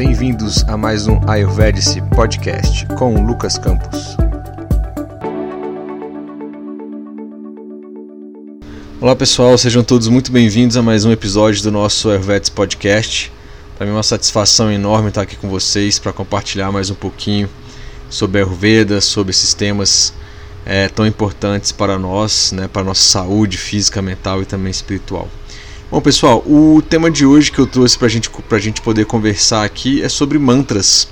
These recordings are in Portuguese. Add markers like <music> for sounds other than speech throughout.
bem-vindos a mais um Ayurvedic Podcast com Lucas Campos. Olá pessoal, sejam todos muito bem-vindos a mais um episódio do nosso Ayurvedic Podcast. Para mim é uma satisfação enorme estar aqui com vocês para compartilhar mais um pouquinho sobre Ayurveda, sobre esses temas é, tão importantes para nós, né, para a nossa saúde física, mental e também espiritual. Bom, pessoal, o tema de hoje que eu trouxe para gente, a gente poder conversar aqui é sobre mantras.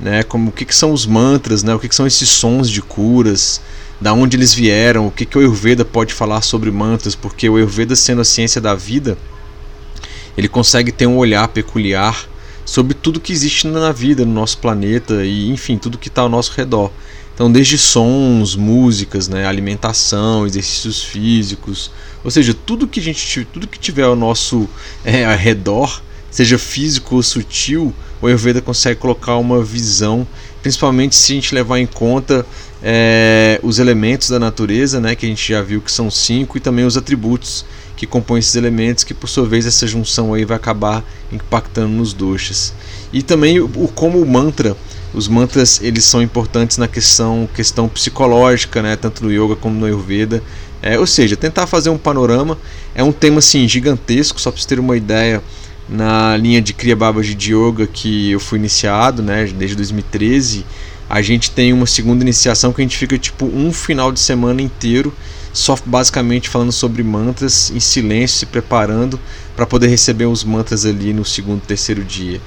Né, como o que, que são os mantras, né, o que, que são esses sons de curas, da onde eles vieram, o que, que o Ayurveda pode falar sobre mantras, porque o Ayurveda, sendo a ciência da vida, ele consegue ter um olhar peculiar sobre tudo que existe na vida, no nosso planeta e, enfim, tudo que está ao nosso redor. Então, desde sons, músicas, né, alimentação, exercícios físicos, ou seja, tudo que a gente, tudo que tiver ao nosso é, ao redor, seja físico ou sutil, o Ayurveda consegue colocar uma visão, principalmente se a gente levar em conta é, os elementos da natureza, né, que a gente já viu que são cinco, e também os atributos que compõem esses elementos, que por sua vez essa junção aí vai acabar impactando nos doshas. E também o, como o mantra os mantras eles são importantes na questão, questão psicológica, né, tanto no yoga como no ayurveda. É, ou seja, tentar fazer um panorama é um tema assim gigantesco, só para você ter uma ideia, na linha de Kriya Babaji de Yoga que eu fui iniciado, né, desde 2013, a gente tem uma segunda iniciação que a gente fica tipo um final de semana inteiro só basicamente falando sobre mantras em silêncio, se preparando para poder receber os mantras ali no segundo, terceiro dia.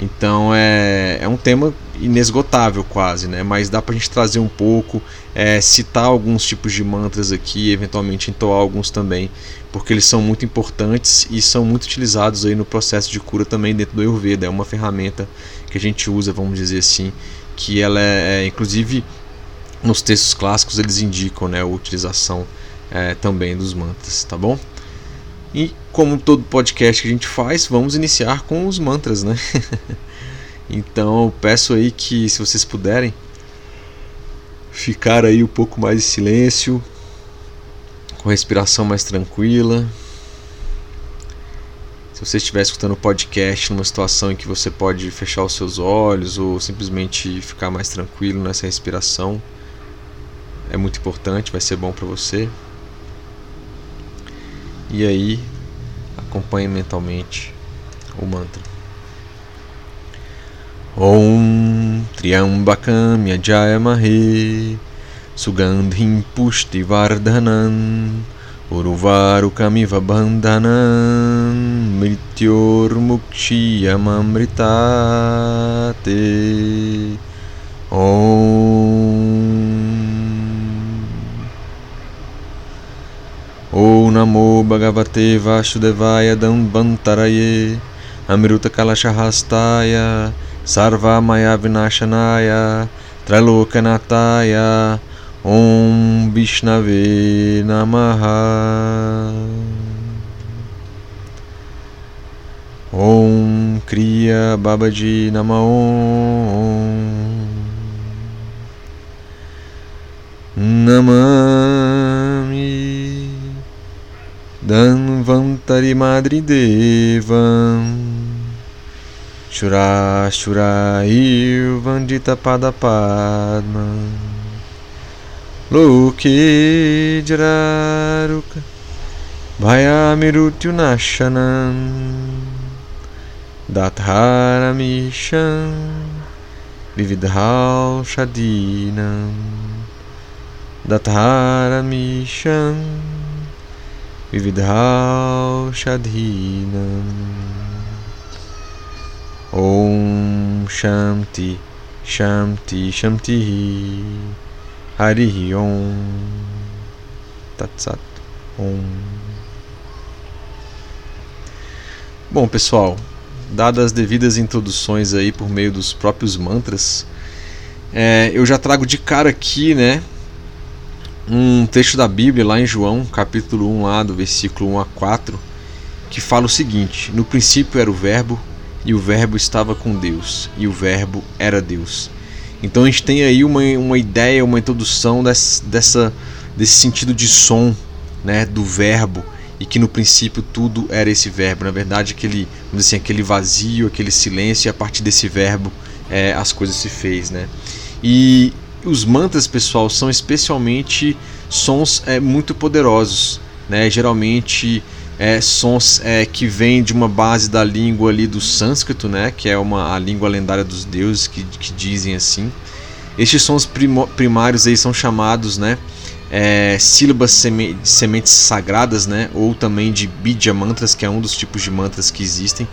Então é, é um tema inesgotável quase, né? Mas dá pra gente trazer um pouco, é, citar alguns tipos de mantras aqui, eventualmente entoar alguns também, porque eles são muito importantes e são muito utilizados aí no processo de cura também dentro do Ayurveda. É uma ferramenta que a gente usa, vamos dizer assim, que ela é, é inclusive nos textos clássicos eles indicam né, a utilização é, também dos mantras, tá bom? E como todo podcast que a gente faz, vamos iniciar com os mantras, né? <laughs> então peço aí que se vocês puderem ficar aí um pouco mais em silêncio, com respiração mais tranquila. Se você estiver escutando o podcast numa situação em que você pode fechar os seus olhos ou simplesmente ficar mais tranquilo nessa respiração, é muito importante, vai ser bom para você. E aí, acompanhe mentalmente o mantra. Om Triambakam Yajayamahe Sugandhim Pushti Vardhanan Uruvarukamiva Bandhanan Mrityor Mukshiyamamritate Om Om Namo Bhagavate Vasudevaya Dambantaraye Amruta Kalashahastaya Sarva Maya Vinashanaya Tralokanataya. Om Vishnave Namaha. Om Kriya Babaji Namaon Namami Danvantari Madri Devam Shura Shura Vandita Pada Padma Loke Jararuka Bhayamirutyu Nashanam. Datharamisham Vividhal Shadinam. Datharamisham Vividhau Shadhinam Om Shanti Shanti Shanti Harihi Om. Tatsat Om. Bom pessoal, dadas as devidas introduções aí por meio dos próprios mantras, é, eu já trago de cara aqui, né, um texto da Bíblia lá em João, capítulo 1, lá do versículo 1 a 4, que fala o seguinte: No princípio era o Verbo, e o Verbo estava com Deus, e o Verbo era Deus. Então a gente tem aí uma, uma ideia, uma introdução desse, dessa, desse sentido de som, né, do Verbo, e que no princípio tudo era esse verbo. Na verdade, aquele, assim, aquele vazio, aquele silêncio, e a partir desse verbo é, as coisas se fez, né? E os mantras, pessoal, são especialmente sons é, muito poderosos, né? Geralmente é, sons é, que vêm de uma base da língua ali do sânscrito, né? Que é uma a língua lendária dos deuses que, que dizem assim. Estes sons primários aí são chamados, né? É, sílabas seme sementes sagradas, né? Ou também de bidya mantras, que é um dos tipos de mantras que existem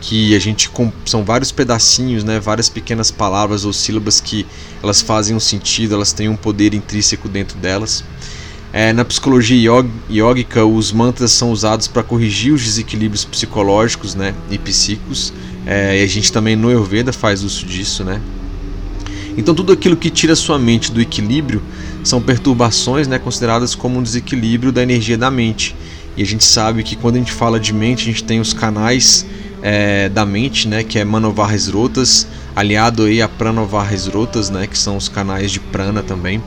que a gente são vários pedacinhos, né, várias pequenas palavras ou sílabas que elas fazem um sentido, elas têm um poder intrínseco dentro delas. É, na psicologia yógica, os mantras são usados para corrigir os desequilíbrios psicológicos né, e psíquicos. É, e a gente também no Ayurveda faz uso disso. Né? Então, tudo aquilo que tira sua mente do equilíbrio são perturbações né, consideradas como um desequilíbrio da energia da mente. E a gente sabe que quando a gente fala de mente, a gente tem os canais é, da mente, né, que é Manovares Rotas, aliado aí a Pranovares Rotas, né, que são os canais de prana também.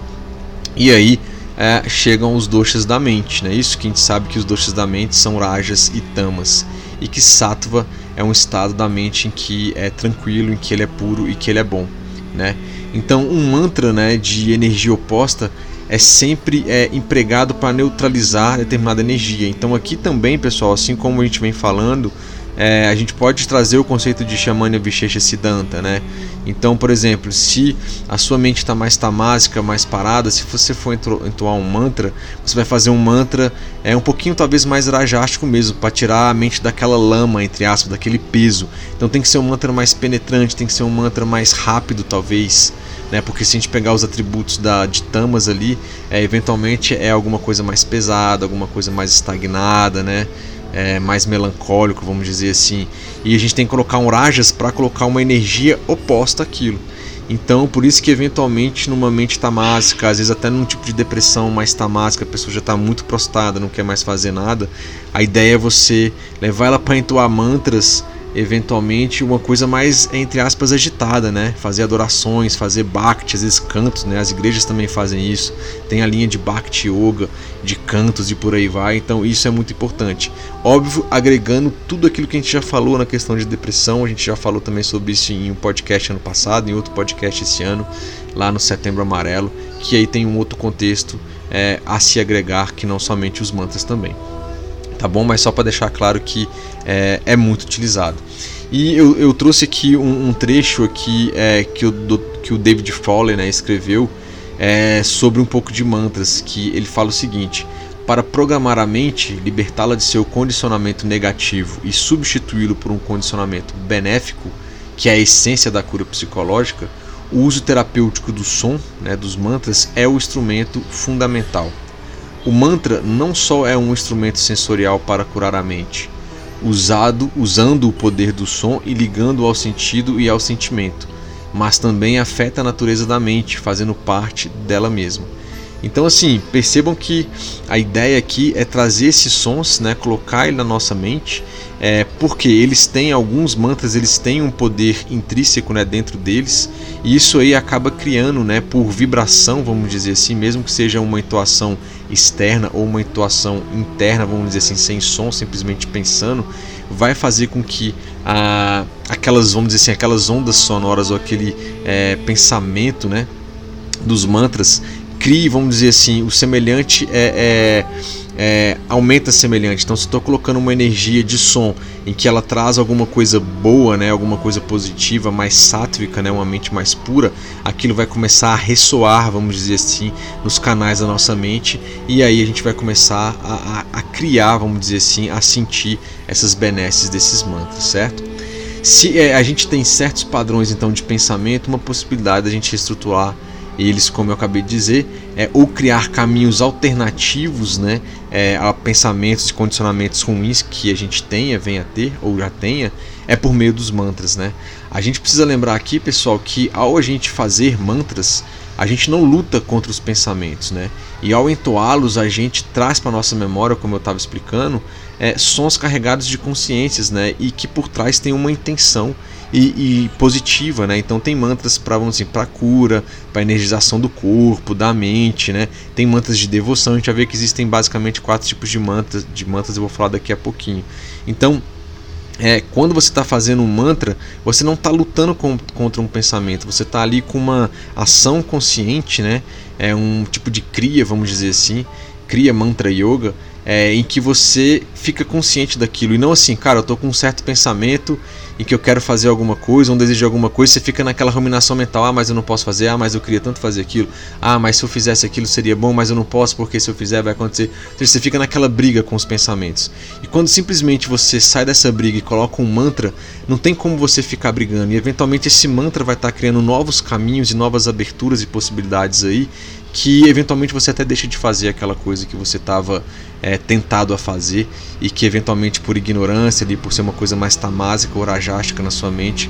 E aí é, chegam os doshas da mente, né? Isso que a gente sabe que os doshas da mente são rajas e tamas e que sattva é um estado da mente em que é tranquilo, em que ele é puro e que ele é bom, né? Então um mantra, né, de energia oposta é sempre é, empregado para neutralizar determinada energia. Então aqui também, pessoal, assim como a gente vem falando, é, a gente pode trazer o conceito de Shamanya Vishesha Siddhanta, né? Então, por exemplo, se a sua mente está mais tamásica, mais parada, se você for entoar um mantra, você vai fazer um mantra é um pouquinho talvez mais rajástico mesmo, para tirar a mente daquela lama, entre aspas, daquele peso. Então tem que ser um mantra mais penetrante, tem que ser um mantra mais rápido, talvez. Né, porque se a gente pegar os atributos da, de tamas ali, é, eventualmente é alguma coisa mais pesada, alguma coisa mais estagnada, né? É, mais melancólico, vamos dizer assim. E a gente tem que colocar um rajas para colocar uma energia oposta àquilo. Então, por isso que eventualmente numa mente tamásica, às vezes até num tipo de depressão mais tamásica, a pessoa já está muito prostrada, não quer mais fazer nada, a ideia é você levar ela para entoar mantras eventualmente uma coisa mais entre aspas agitada, né? Fazer adorações, fazer bhakti, às vezes cantos, né? As igrejas também fazem isso. Tem a linha de bhakti yoga, de cantos e por aí vai. Então isso é muito importante. Óbvio, agregando tudo aquilo que a gente já falou na questão de depressão, a gente já falou também sobre isso em um podcast ano passado, em outro podcast esse ano, lá no Setembro Amarelo, que aí tem um outro contexto é, a se agregar que não somente os mantras também tá bom? Mas só para deixar claro que é, é, muito utilizado. E eu, eu trouxe aqui um, um trecho aqui é, que, o, do, que o David Fowler né, escreveu é, sobre um pouco de mantras, que ele fala o seguinte: para programar a mente, libertá-la de seu condicionamento negativo e substituí-lo por um condicionamento benéfico, que é a essência da cura psicológica, o uso terapêutico do som, né, dos mantras, é o instrumento fundamental. O mantra não só é um instrumento sensorial para curar a mente, usado usando o poder do som e ligando ao sentido e ao sentimento, mas também afeta a natureza da mente, fazendo parte dela mesma. Então assim, percebam que a ideia aqui é trazer esses sons, né, colocar ele na nossa mente, é, porque eles têm alguns mantras, eles têm um poder intrínseco, né, dentro deles, e isso aí acaba criando, né, por vibração, vamos dizer assim, mesmo que seja uma entoação externa ou uma entoação interna, vamos dizer assim, sem som, simplesmente pensando, vai fazer com que a, aquelas, vamos dizer assim, aquelas ondas sonoras ou aquele é, pensamento, né, dos mantras crie, vamos dizer assim, o semelhante é, é, é aumenta semelhante. Então, se estou colocando uma energia de som em que ela traz alguma coisa boa, né, alguma coisa positiva, mais sátvica, né, uma mente mais pura, aquilo vai começar a ressoar, vamos dizer assim, nos canais da nossa mente e aí a gente vai começar a, a, a criar, vamos dizer assim, a sentir essas benesses desses mantras, certo? Se é, a gente tem certos padrões então de pensamento, uma possibilidade da gente reestruturar eles, como eu acabei de dizer, é, ou criar caminhos alternativos né, é, a pensamentos e condicionamentos ruins que a gente tenha, venha a ter ou já tenha, é por meio dos mantras. Né? A gente precisa lembrar aqui, pessoal, que ao a gente fazer mantras, a gente não luta contra os pensamentos, né? E ao entoá-los, a gente traz para nossa memória, como eu estava explicando, é, sons carregados de consciências, né? E que por trás tem uma intenção e, e positiva, né? Então tem mantras para vamos assim, para cura, para energização do corpo, da mente, né? Tem mantras de devoção. A gente vai ver que existem basicamente quatro tipos de mantras. De mantras eu vou falar daqui a pouquinho. Então é, quando você está fazendo um mantra, você não está lutando com, contra um pensamento, você está ali com uma ação consciente, né? É um tipo de cria, vamos dizer assim, cria mantra yoga, é, em que você fica consciente daquilo e não assim, cara, eu tô com um certo pensamento em que eu quero fazer alguma coisa, um desejo de alguma coisa, você fica naquela ruminação mental, ah, mas eu não posso fazer, ah, mas eu queria tanto fazer aquilo, ah, mas se eu fizesse aquilo seria bom, mas eu não posso porque se eu fizer vai acontecer. Você fica naquela briga com os pensamentos. E quando simplesmente você sai dessa briga e coloca um mantra, não tem como você ficar brigando e eventualmente esse mantra vai estar criando novos caminhos e novas aberturas e possibilidades aí que eventualmente você até deixa de fazer aquela coisa que você estava é, tentado a fazer e que eventualmente por ignorância ali, por ser uma coisa mais tamásica ou rajástica na sua mente,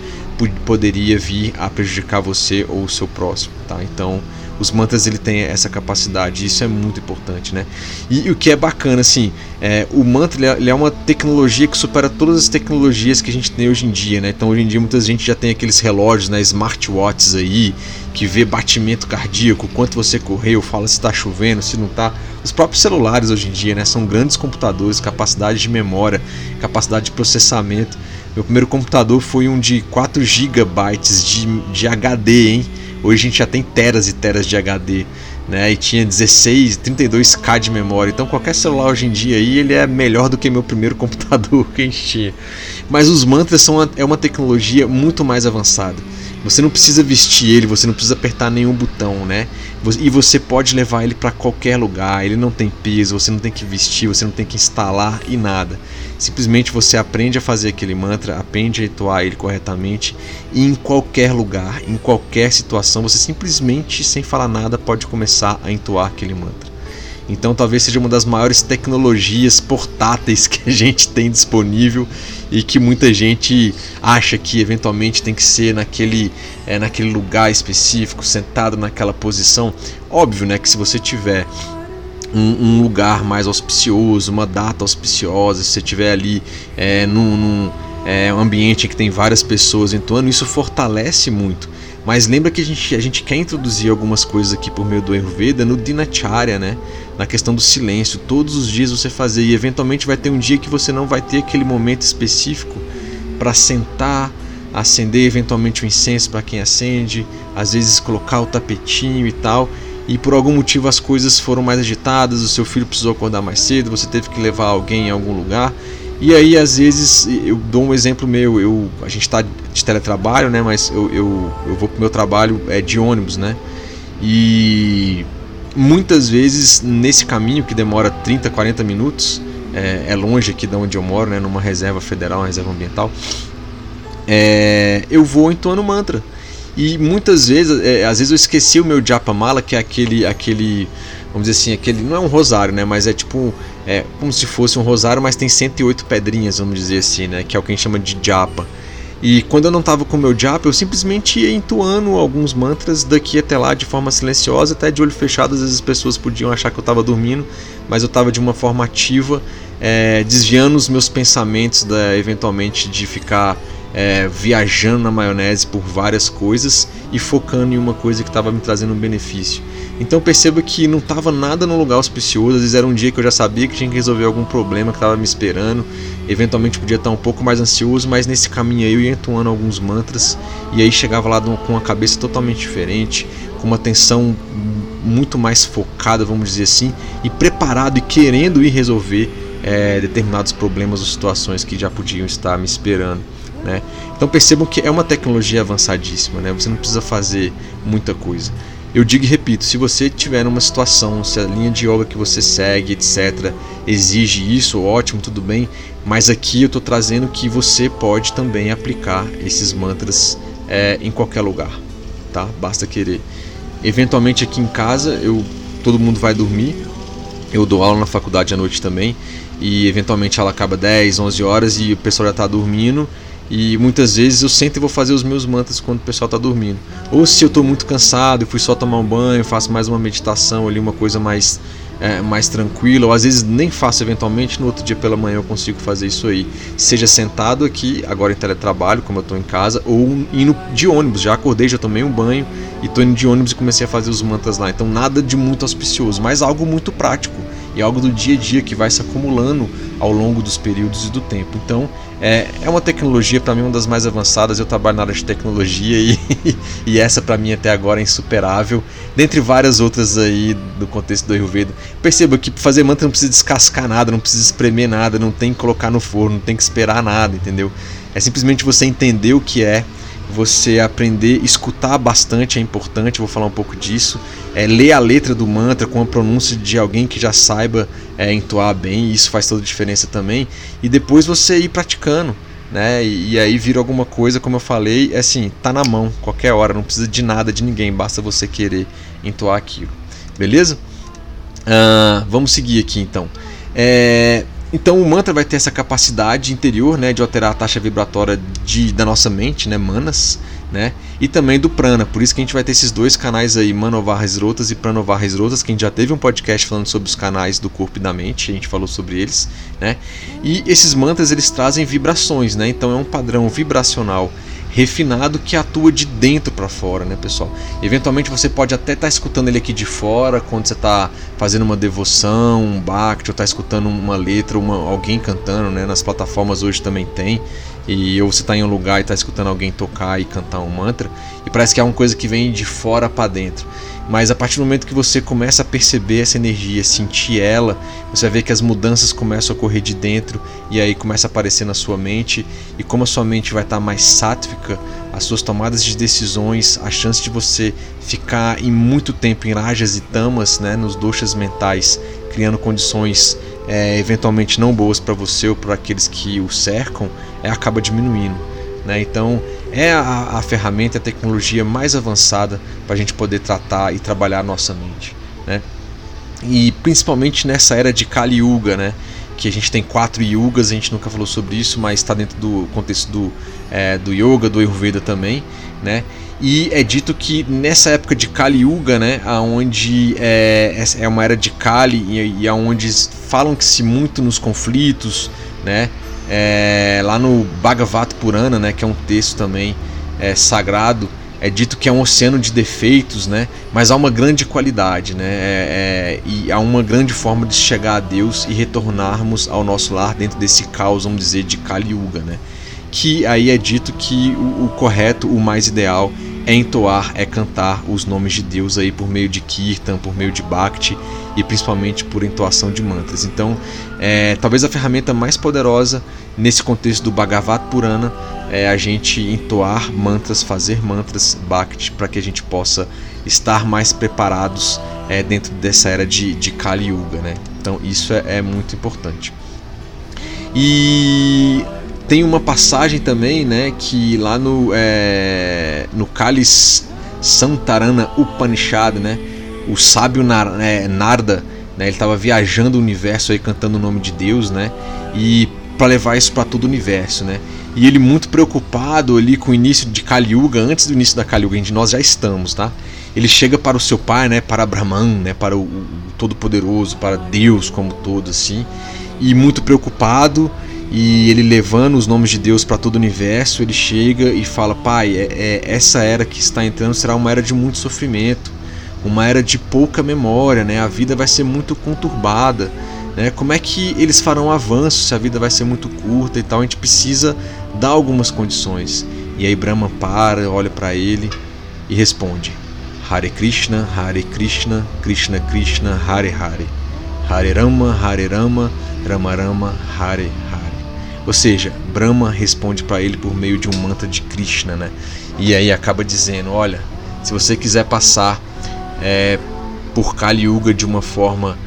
poderia vir a prejudicar você ou o seu próximo, tá? Então, os mantras ele tem essa capacidade, isso é muito importante, né? E, e o que é bacana, assim, é, o mantra ele é, ele é, uma tecnologia que supera todas as tecnologias que a gente tem hoje em dia, né? Então hoje em dia muita gente já tem aqueles relógios, né, smartwatches aí, que vê batimento cardíaco, quanto você correu, fala se está chovendo, se não está. Os próprios celulares hoje em dia, né, são grandes computadores, capacidade de memória, capacidade de processamento. Meu primeiro computador foi um de 4 GB de, de HD, hein? Hoje a gente já tem teras e teras de HD, né? E tinha 16, 32K de memória. Então qualquer celular hoje em dia aí, ele é melhor do que meu primeiro <laughs> computador que a gente tinha. Mas os mantras são uma, é uma tecnologia muito mais avançada. Você não precisa vestir ele, você não precisa apertar nenhum botão, né? E você pode levar ele para qualquer lugar. Ele não tem peso, você não tem que vestir, você não tem que instalar e nada. Simplesmente você aprende a fazer aquele mantra, aprende a entoar ele corretamente e em qualquer lugar, em qualquer situação, você simplesmente, sem falar nada, pode começar a entoar aquele mantra. Então talvez seja uma das maiores tecnologias portáteis que a gente tem disponível e que muita gente acha que eventualmente tem que ser naquele, é, naquele lugar específico, sentado naquela posição. Óbvio, né, que se você tiver um, um, lugar mais auspicioso, uma data auspiciosa, se você estiver ali é, num, num é, ambiente que tem várias pessoas entoando, isso fortalece muito. Mas lembra que a gente, a gente quer introduzir algumas coisas aqui por meio do Ayurveda no Dinacharya, né? Na questão do silêncio. Todos os dias você fazer e eventualmente vai ter um dia que você não vai ter aquele momento específico para sentar, acender eventualmente o incenso para quem acende, às vezes colocar o tapetinho e tal e por algum motivo as coisas foram mais agitadas, o seu filho precisou acordar mais cedo, você teve que levar alguém em algum lugar. E aí, às vezes, eu dou um exemplo meu, eu, a gente está de teletrabalho, né? Mas eu, eu, eu vou para o meu trabalho é, de ônibus, né? E muitas vezes nesse caminho que demora 30, 40 minutos, é, é longe aqui de onde eu moro, né? Numa reserva federal, uma reserva ambiental, é, eu vou entoando mantra. E muitas vezes, é, às vezes eu esqueci o meu Japamala, que é aquele, aquele, vamos dizer assim, aquele, não é um rosário, né, mas é tipo, é como se fosse um rosário, mas tem 108 pedrinhas, vamos dizer assim, né, que é o que a gente chama de japa. E quando eu não estava com o meu japa, eu simplesmente ia entoando alguns mantras daqui até lá de forma silenciosa, até de olho fechado, às vezes as pessoas podiam achar que eu estava dormindo, mas eu estava de uma forma ativa, é, desviando os meus pensamentos da, eventualmente de ficar é, viajando na maionese por várias coisas e focando em uma coisa que estava me trazendo um benefício. Então perceba que não estava nada no lugar auspicioso, às vezes era um dia que eu já sabia que tinha que resolver algum problema que estava me esperando, eventualmente podia estar um pouco mais ansioso, mas nesse caminho aí eu ia entoando alguns mantras e aí chegava lá com uma cabeça totalmente diferente, com uma atenção muito mais focada, vamos dizer assim, e preparado e querendo ir resolver é, determinados problemas ou situações que já podiam estar me esperando. Né? Então percebam que é uma tecnologia avançadíssima, né? você não precisa fazer muita coisa. Eu digo e repito, se você tiver numa situação, se a linha de yoga que você segue, etc., exige isso, ótimo, tudo bem, mas aqui eu estou trazendo que você pode também aplicar esses mantras é, em qualquer lugar, tá? Basta querer. Eventualmente aqui em casa, eu, todo mundo vai dormir, eu dou aula na faculdade à noite também, e eventualmente ela acaba 10, 11 horas e o pessoal já está dormindo, e muitas vezes eu sento e vou fazer os meus mantras quando o pessoal está dormindo. Ou se eu estou muito cansado e fui só tomar um banho, faço mais uma meditação ali, uma coisa mais é, mais tranquilo, ou às vezes nem faço eventualmente, no outro dia pela manhã eu consigo fazer isso aí. Seja sentado aqui, agora em teletrabalho, como eu estou em casa, ou indo de ônibus. Já acordei, já tomei um banho e estou indo de ônibus e comecei a fazer os mantras lá. Então nada de muito auspicioso, mas algo muito prático e algo do dia a dia que vai se acumulando ao longo dos períodos e do tempo. Então é, é uma tecnologia para mim uma das mais avançadas. Eu trabalho na área de tecnologia e, <laughs> e essa para mim até agora é insuperável, dentre várias outras aí do contexto do Ayurveda. Perceba que para fazer mantra não precisa descascar nada, não precisa espremer nada, não tem que colocar no forno, não tem que esperar nada, entendeu? É simplesmente você entender o que é você aprender, escutar bastante é importante, vou falar um pouco disso. É, ler a letra do mantra com a pronúncia de alguém que já saiba é, entoar bem, isso faz toda a diferença também. E depois você ir praticando, né? E, e, aí vira alguma coisa, como eu falei, é assim, tá na mão, qualquer hora, não precisa de nada de ninguém, basta você querer entoar aquilo. Beleza? Uh, vamos seguir aqui então. É, então o mantra vai ter essa capacidade interior, né, de alterar a taxa vibratória de, da nossa mente, né, manas, né, e também do prana. Por isso que a gente vai ter esses dois canais aí, Manovarras Rotas e Pranovarras Rotas, que a gente já teve um podcast falando sobre os canais do corpo e da mente, a gente falou sobre eles, né? E esses mantras eles trazem vibrações, né? Então é um padrão vibracional refinado que atua de dentro para fora, né, pessoal? Eventualmente você pode até estar tá escutando ele aqui de fora, quando você está fazendo uma devoção, um bhakti, ou está escutando uma letra, uma, alguém cantando, né? Nas plataformas hoje também tem. E ou você está em um lugar e está escutando alguém tocar e cantar um mantra, e parece que é uma coisa que vem de fora para dentro. Mas a partir do momento que você começa a perceber essa energia, sentir ela, você vai ver que as mudanças começam a ocorrer de dentro e aí começa a aparecer na sua mente. E como a sua mente vai estar mais sátvica, as suas tomadas de decisões, a chance de você ficar em muito tempo em rajas e tamas, né, nos doshas mentais, criando condições é, eventualmente não boas para você ou para aqueles que o cercam, é, acaba diminuindo. Né? Então é a, a ferramenta, a tecnologia mais avançada para a gente poder tratar e trabalhar a nossa mente. Né? E principalmente nessa era de Kali Yuga, né? que a gente tem quatro yugas, a gente nunca falou sobre isso, mas está dentro do contexto do, é, do yoga, do Ayurveda também, né? E é dito que nessa época de Kali Yuga, né, aonde é, é uma era de Kali e, e aonde falam-se muito nos conflitos, né? É, lá no Bhagavad Purana, né, que é um texto também é, sagrado, é dito que é um oceano de defeitos, né? Mas há uma grande qualidade, né? É, é, e há uma grande forma de chegar a Deus e retornarmos ao nosso lar dentro desse caos, vamos dizer, de Kali Yuga, né? Que aí é dito que o, o correto, o mais ideal é entoar, é cantar os nomes de Deus aí por meio de kirtan, por meio de bhakti e principalmente por entoação de mantras. Então, é, talvez a ferramenta mais poderosa nesse contexto do Bhagavad Purana é a gente entoar mantras, fazer mantras bhakti para que a gente possa estar mais preparados é, dentro dessa era de, de Kali Yuga, né? Então, isso é, é muito importante. E tem uma passagem também, né, que lá no é, no Kalis Santarana Upanishad, né, o sábio é, Narda, né, ele estava viajando o universo aí cantando o nome de Deus, né, e para levar isso para todo o universo, né. E ele muito preocupado ali com o início de Kali Yuga, antes do início da Kali Yuga, onde nós já estamos, tá? Ele chega para o seu pai, né, para Brahman, né, para o, o Todo-Poderoso, para Deus como todo assim, e muito preocupado e ele levando os nomes de Deus para todo o universo, ele chega e fala: Pai, é, é, essa era que está entrando será uma era de muito sofrimento, uma era de pouca memória, né? a vida vai ser muito conturbada. Né? Como é que eles farão avanço se a vida vai ser muito curta e tal? A gente precisa dar algumas condições. E aí Brahma para, olha para ele e responde: Hare Krishna, Hare Krishna, Krishna Krishna, Hare Hare. Hare Rama, Hare Rama, Rama Rama, Hare Hare. Ou seja, Brahma responde para ele por meio de um mantra de Krishna, né? E aí acaba dizendo: olha, se você quiser passar é, por Kali Yuga de uma forma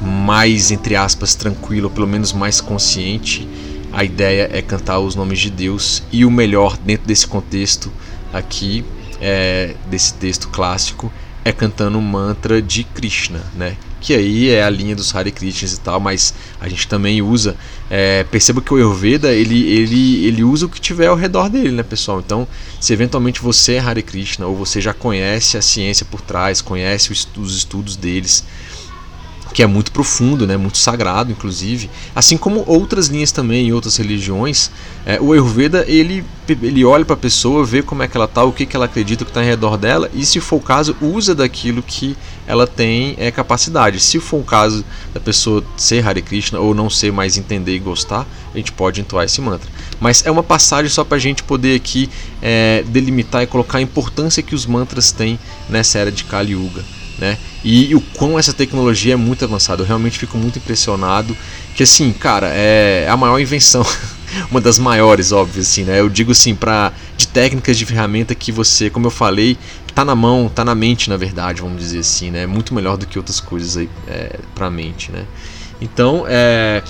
mais, entre aspas, tranquila, ou pelo menos mais consciente, a ideia é cantar os nomes de Deus e o melhor dentro desse contexto aqui, é, desse texto clássico, é cantando o mantra de Krishna, né? Que aí é a linha dos Hare Krishnas e tal, mas a gente também usa. É, perceba que o Ayurveda ele, ele, ele usa o que tiver ao redor dele, né, pessoal? Então, se eventualmente você é Hare Krishna ou você já conhece a ciência por trás, conhece os, os estudos deles, que é muito profundo, né, muito sagrado, inclusive, assim como outras linhas também em outras religiões. É, o Ayurveda ele ele olha para a pessoa, vê como é que ela tá, o que, que ela acredita que está em redor dela e, se for o caso, usa daquilo que ela tem é, capacidade. Se for o caso da pessoa ser Hare Krishna ou não ser mais entender e gostar, a gente pode entoar esse mantra. Mas é uma passagem só para a gente poder aqui é, delimitar e colocar a importância que os mantras têm nessa era de Kali Yuga né? E, o quão essa tecnologia é muito avançada. Eu realmente fico muito impressionado. Que assim, cara, é a maior invenção. <laughs> uma das maiores, óbvio, assim, né? Eu digo assim, para de técnicas de ferramenta que você, como eu falei, tá na mão, tá na mente, na verdade, vamos dizer assim, né? Muito melhor do que outras coisas aí é, pra mente, né? Então, é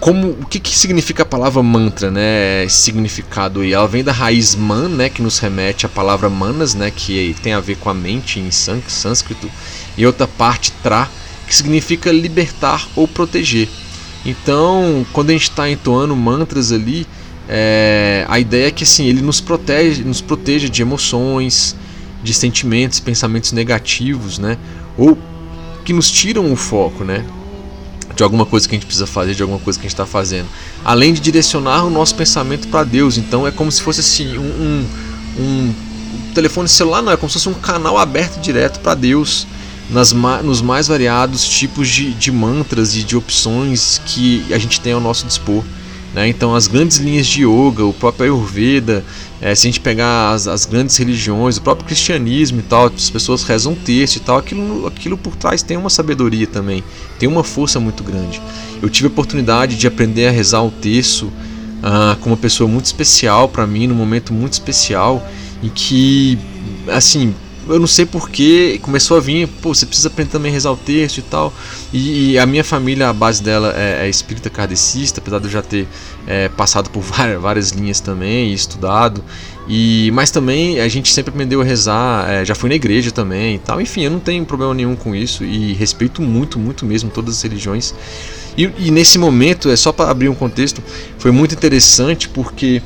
como o que, que significa a palavra mantra, né? Esse significado aí, ela vem da raiz man, né, que nos remete à palavra manas, né, que tem a ver com a mente em sânscrito, e outra parte tra, que significa libertar ou proteger. Então, quando a gente está entoando mantras ali, é, a ideia é que assim ele nos protege, nos proteja de emoções, de sentimentos, pensamentos negativos, né? Ou que nos tiram o foco, né? De alguma coisa que a gente precisa fazer, de alguma coisa que a gente está fazendo. Além de direcionar o nosso pensamento para Deus. Então é como se fosse assim, um, um, um telefone celular, não, é como se fosse um canal aberto direto para Deus. Nas, nos mais variados tipos de, de mantras e de opções que a gente tem ao nosso dispor. Né? Então, as grandes linhas de yoga, o próprio Ayurveda, é, se a gente pegar as, as, grandes religiões, o próprio cristianismo e tal, as pessoas rezam texto e tal, aquilo, aquilo por trás tem uma sabedoria também, tem uma força muito grande. Eu tive a oportunidade de aprender a rezar o texto ah, com uma pessoa muito especial para mim, num momento muito especial, em que, assim, eu não sei porquê, começou a vir, pô, você precisa aprender também a rezar o texto e tal. E, e a minha família, a base dela é, é espírita kardecista, apesar de eu já ter é, passado por <laughs> várias, várias linhas também e estudado. E, mas também a gente sempre aprendeu a rezar, é, já fui na igreja também e tal. Enfim, eu não tenho problema nenhum com isso e respeito muito, muito mesmo todas as religiões. E, e nesse momento, é só para abrir um contexto, foi muito interessante porque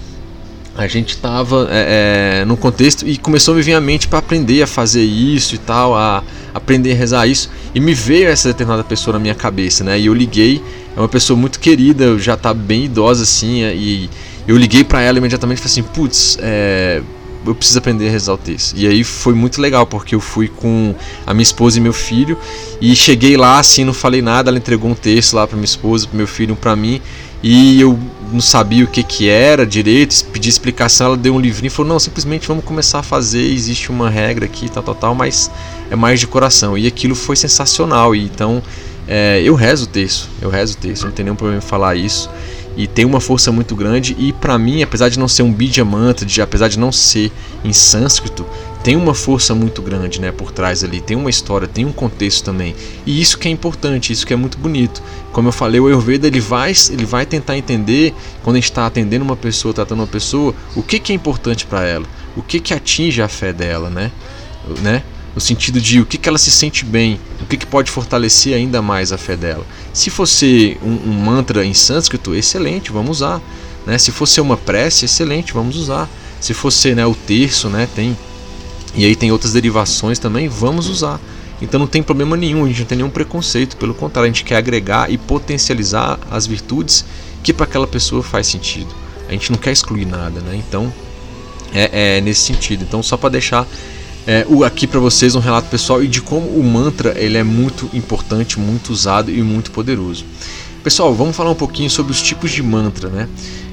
a gente estava é, é, no contexto e começou a me vir à mente para aprender a fazer isso e tal, a aprender a rezar isso. E me veio essa determinada pessoa na minha cabeça, né? E eu liguei, é uma pessoa muito querida, já tá bem idosa assim, é, e eu liguei para ela imediatamente e falei assim: putz, é, eu preciso aprender a rezar o texto. E aí foi muito legal, porque eu fui com a minha esposa e meu filho, e cheguei lá assim, não falei nada, ela entregou um texto lá para minha esposa, para meu filho, para mim, e eu não sabia o que que era direito, pedi explicação, ela deu um livrinho e falou: "Não, simplesmente vamos começar a fazer, existe uma regra aqui, tal, tal, tal, mas é mais de coração". E aquilo foi sensacional. E então, é, eu rezo o texto, eu rezo o texto, não tem nenhum problema em falar isso. E tem uma força muito grande e para mim, apesar de não ser um Bidya mantra, de, apesar de não ser em sânscrito, tem uma força muito grande né, por trás ali, tem uma história, tem um contexto também. E isso que é importante, isso que é muito bonito. Como eu falei, o Ayurveda ele vai, ele vai tentar entender, quando a gente está atendendo uma pessoa, tratando uma pessoa, o que, que é importante para ela, o que, que atinge a fé dela, né? né? No sentido de o que, que ela se sente bem, o que, que pode fortalecer ainda mais a fé dela. Se fosse um, um mantra em sânscrito, excelente, vamos usar. Né? Se fosse uma prece, excelente, vamos usar. Se fosse né, o terço, né, tem e aí tem outras derivações também, vamos usar. Então não tem problema nenhum, a gente não tem nenhum preconceito, pelo contrário, a gente quer agregar e potencializar as virtudes que para aquela pessoa faz sentido. A gente não quer excluir nada, né? Então é, é nesse sentido. Então só para deixar é, o, aqui para vocês um relato pessoal e de como o mantra ele é muito importante, muito usado e muito poderoso. Pessoal, vamos falar um pouquinho sobre os tipos de mantra, né?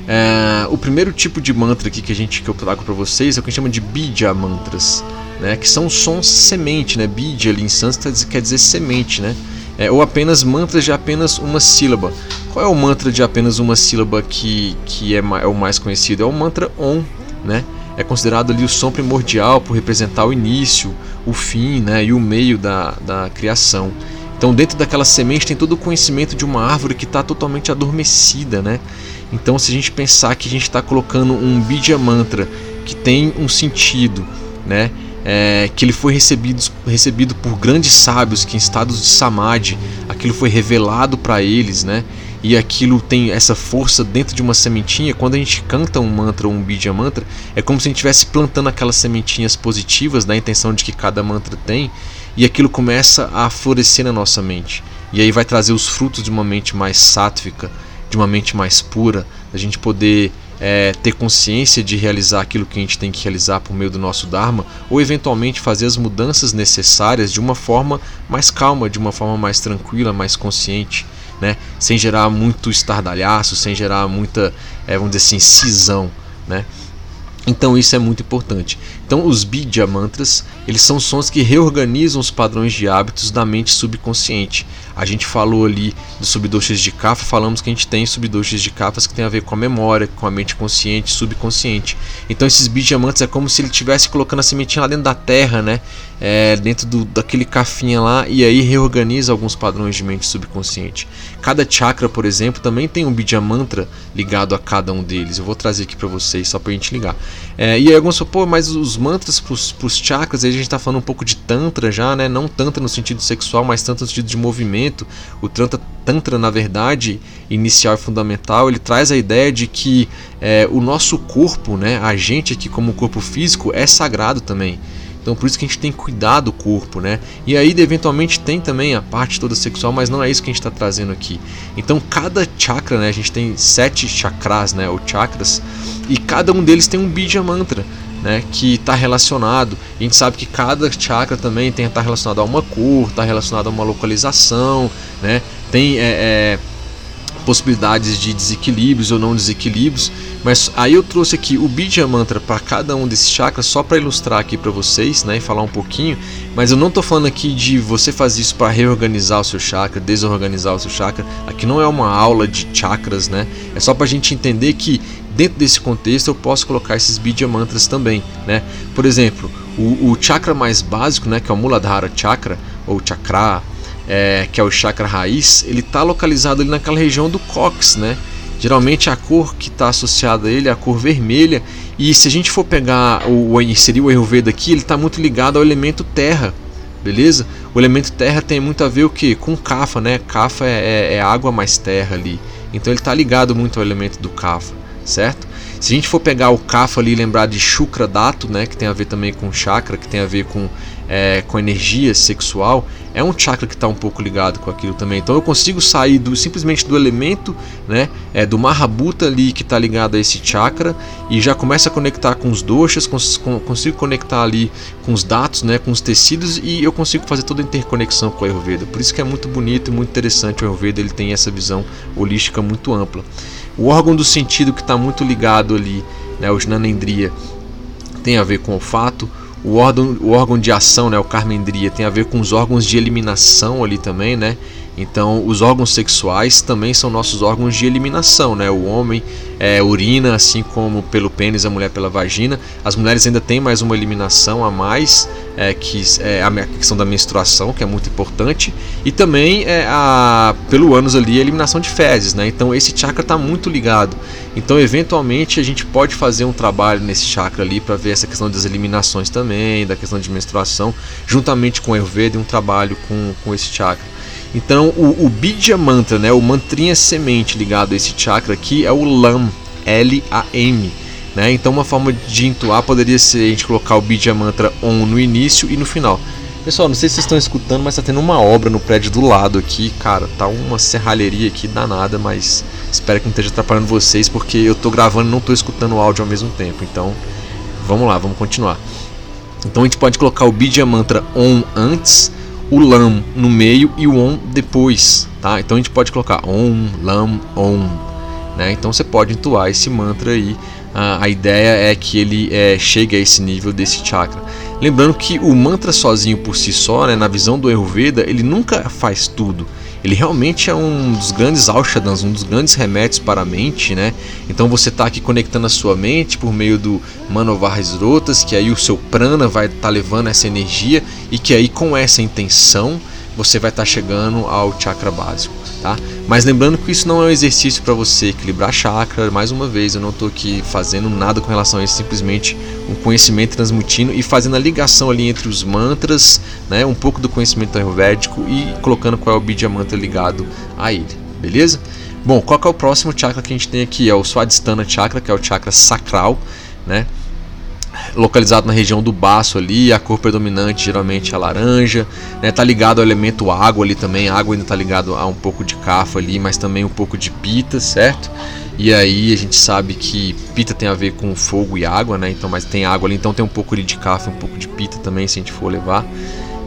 É, o primeiro tipo de mantra aqui que a gente que eu trago para vocês é o que a gente chama de bija mantras, né? Que são sons semente, né? Bija ali em sânscrito quer dizer semente, né? É, ou apenas mantras de apenas uma sílaba. Qual é o mantra de apenas uma sílaba que, que é, é o mais conhecido? É o mantra Om, né? É considerado ali o som primordial por representar o início, o fim, né? E o meio da, da criação. Então, dentro daquela semente tem todo o conhecimento de uma árvore que está totalmente adormecida, né? Então, se a gente pensar que a gente está colocando um Bidya Mantra que tem um sentido, né? É, que ele foi recebido, recebido por grandes sábios que em estados de samadhi aquilo foi revelado para eles, né? E aquilo tem essa força dentro de uma sementinha. Quando a gente canta um mantra ou um Bidya Mantra, é como se a gente estivesse plantando aquelas sementinhas positivas da intenção de que cada mantra tem, e aquilo começa a florescer na nossa mente. e aí vai trazer os frutos de uma mente mais sátvica, de uma mente mais pura, a gente poder é, ter consciência de realizar aquilo que a gente tem que realizar por meio do nosso Dharma, ou eventualmente fazer as mudanças necessárias de uma forma mais calma, de uma forma mais tranquila, mais consciente, né? sem gerar muito estardalhaço, sem gerar muita, é, vamos dizer assim, cisão. Né? Então isso é muito importante. Então os Bidya mantras, eles são sons que reorganizam os padrões de hábitos da mente subconsciente. A gente falou ali dos subdoshas de kapha, falamos que a gente tem subdoshas de kaphas que tem a ver com a memória, com a mente consciente, subconsciente. Então esses Bidya mantras é como se ele estivesse colocando a sementinha lá dentro da terra, né? É, dentro do, daquele cafinha lá e aí reorganiza alguns padrões de mente subconsciente. Cada chakra, por exemplo, também tem um Bidya mantra ligado a cada um deles. Eu vou trazer aqui para vocês só para a gente ligar. É, e aí alguns falam, pô, mas os mantras para os chakras, aí a gente está falando um pouco de Tantra já, né? Não Tantra no sentido sexual, mas Tantra no sentido de movimento. O Tantra, tantra na verdade, inicial e fundamental, ele traz a ideia de que é, o nosso corpo, né? A gente aqui como corpo físico é sagrado também. Então por isso que a gente tem que cuidar do corpo, né? E aí eventualmente tem também a parte toda sexual, mas não é isso que a gente está trazendo aqui. Então cada chakra, né? A gente tem sete chakras, né? Ou chakras, e cada um deles tem um bija mantra. Né, que está relacionado. A gente sabe que cada chakra também tem estar tá relacionado a uma cor, está relacionado a uma localização, né? Tem é, é, possibilidades de desequilíbrios ou não desequilíbrios. Mas aí eu trouxe aqui o Bija Mantra para cada um desses chakras só para ilustrar aqui para vocês, né, e falar um pouquinho. Mas eu não estou falando aqui de você fazer isso para reorganizar o seu chakra, desorganizar o seu chakra. Aqui não é uma aula de chakras, né? É só para a gente entender que dentro desse contexto eu posso colocar esses Bija Mantras também, né? Por exemplo, o, o chakra mais básico, né, que é o Muladhara Chakra ou Chakra, é, que é o chakra raiz, ele está localizado ali naquela região do cox, né? Geralmente a cor que está associada a ele é a cor vermelha. E se a gente for pegar o inserir o Ayurveda aqui, ele está muito ligado ao elemento terra, beleza? O elemento terra tem muito a ver o que com Kapha, né? Kapha é, é, é água mais terra ali. Então ele está ligado muito ao elemento do Kapha, certo? Se a gente for pegar o Kapha ali e lembrar de Shukra Dato, né, que tem a ver também com chakra, que tem a ver com, é, com energia sexual, é um chakra que está um pouco ligado com aquilo também. Então eu consigo sair do simplesmente do elemento, né, é, do Mahabhuta ali que está ligado a esse chakra e já começa a conectar com os doshas, cons consigo conectar ali com os dados, né, com os tecidos e eu consigo fazer toda a interconexão com o Ayurveda. Por isso que é muito bonito e muito interessante o Ayurveda, ele tem essa visão holística muito ampla. O órgão do sentido que está muito ligado ali, né, o Jnanendriya, tem a ver com o olfato. O órgão, o órgão de ação, né, o Karmendriya, tem a ver com os órgãos de eliminação ali também, né? Então, os órgãos sexuais também são nossos órgãos de eliminação, né? O homem é, urina, assim como pelo pênis, a mulher pela vagina. As mulheres ainda têm mais uma eliminação a mais, é, que é a questão da menstruação, que é muito importante. E também é a, pelo ânus ali, a eliminação de fezes, né? Então, esse chakra está muito ligado. Então, eventualmente, a gente pode fazer um trabalho nesse chakra ali para ver essa questão das eliminações também, da questão de menstruação, juntamente com o Ayurveda e um trabalho com, com esse chakra. Então o, o Bidya Mantra, né, o mantrinha semente ligado a esse chakra aqui é o LAM, L-A-M. Né? Então uma forma de entoar poderia ser a gente colocar o Bidya Mantra OM no início e no final. Pessoal, não sei se vocês estão escutando, mas está tendo uma obra no prédio do lado aqui, cara. Tá uma serralheria aqui danada, mas espero que não esteja atrapalhando vocês, porque eu estou gravando e não estou escutando o áudio ao mesmo tempo. Então, vamos lá, vamos continuar. Então a gente pode colocar o Bidya Mantra OM antes o lam no meio e o on depois, tá? Então a gente pode colocar om, lam, om, né? Então você pode entoar esse mantra aí. A, a ideia é que ele é, chegue a esse nível desse chakra. Lembrando que o mantra sozinho por si só, né, na visão do Ayurveda, ele nunca faz tudo ele realmente é um dos grandes aushadans, um dos grandes remédios para a mente, né? Então você está aqui conectando a sua mente por meio do Manovarrisrotas, que aí o seu prana vai estar tá levando essa energia e que aí com essa intenção você vai estar tá chegando ao chakra básico, tá? Mas lembrando que isso não é um exercício para você equilibrar chakra, mais uma vez, eu não estou aqui fazendo nada com relação a isso, simplesmente um conhecimento transmitindo e fazendo a ligação ali entre os mantras, né, um pouco do conhecimento ayurvédico e colocando qual é o Bidya Mantra ligado a ele, beleza? Bom, qual é o próximo chakra que a gente tem aqui? É o Swadhisthana Chakra, que é o chakra sacral, né? Localizado na região do baço ali, a cor predominante geralmente é laranja, né? Tá ligado ao elemento água ali também, a água ainda tá ligado a um pouco de cafa ali, mas também um pouco de pita, certo? E aí a gente sabe que pita tem a ver com fogo e água, né? Então, mas tem água ali, então tem um pouco ali de cafa, um pouco de pita também, se a gente for levar.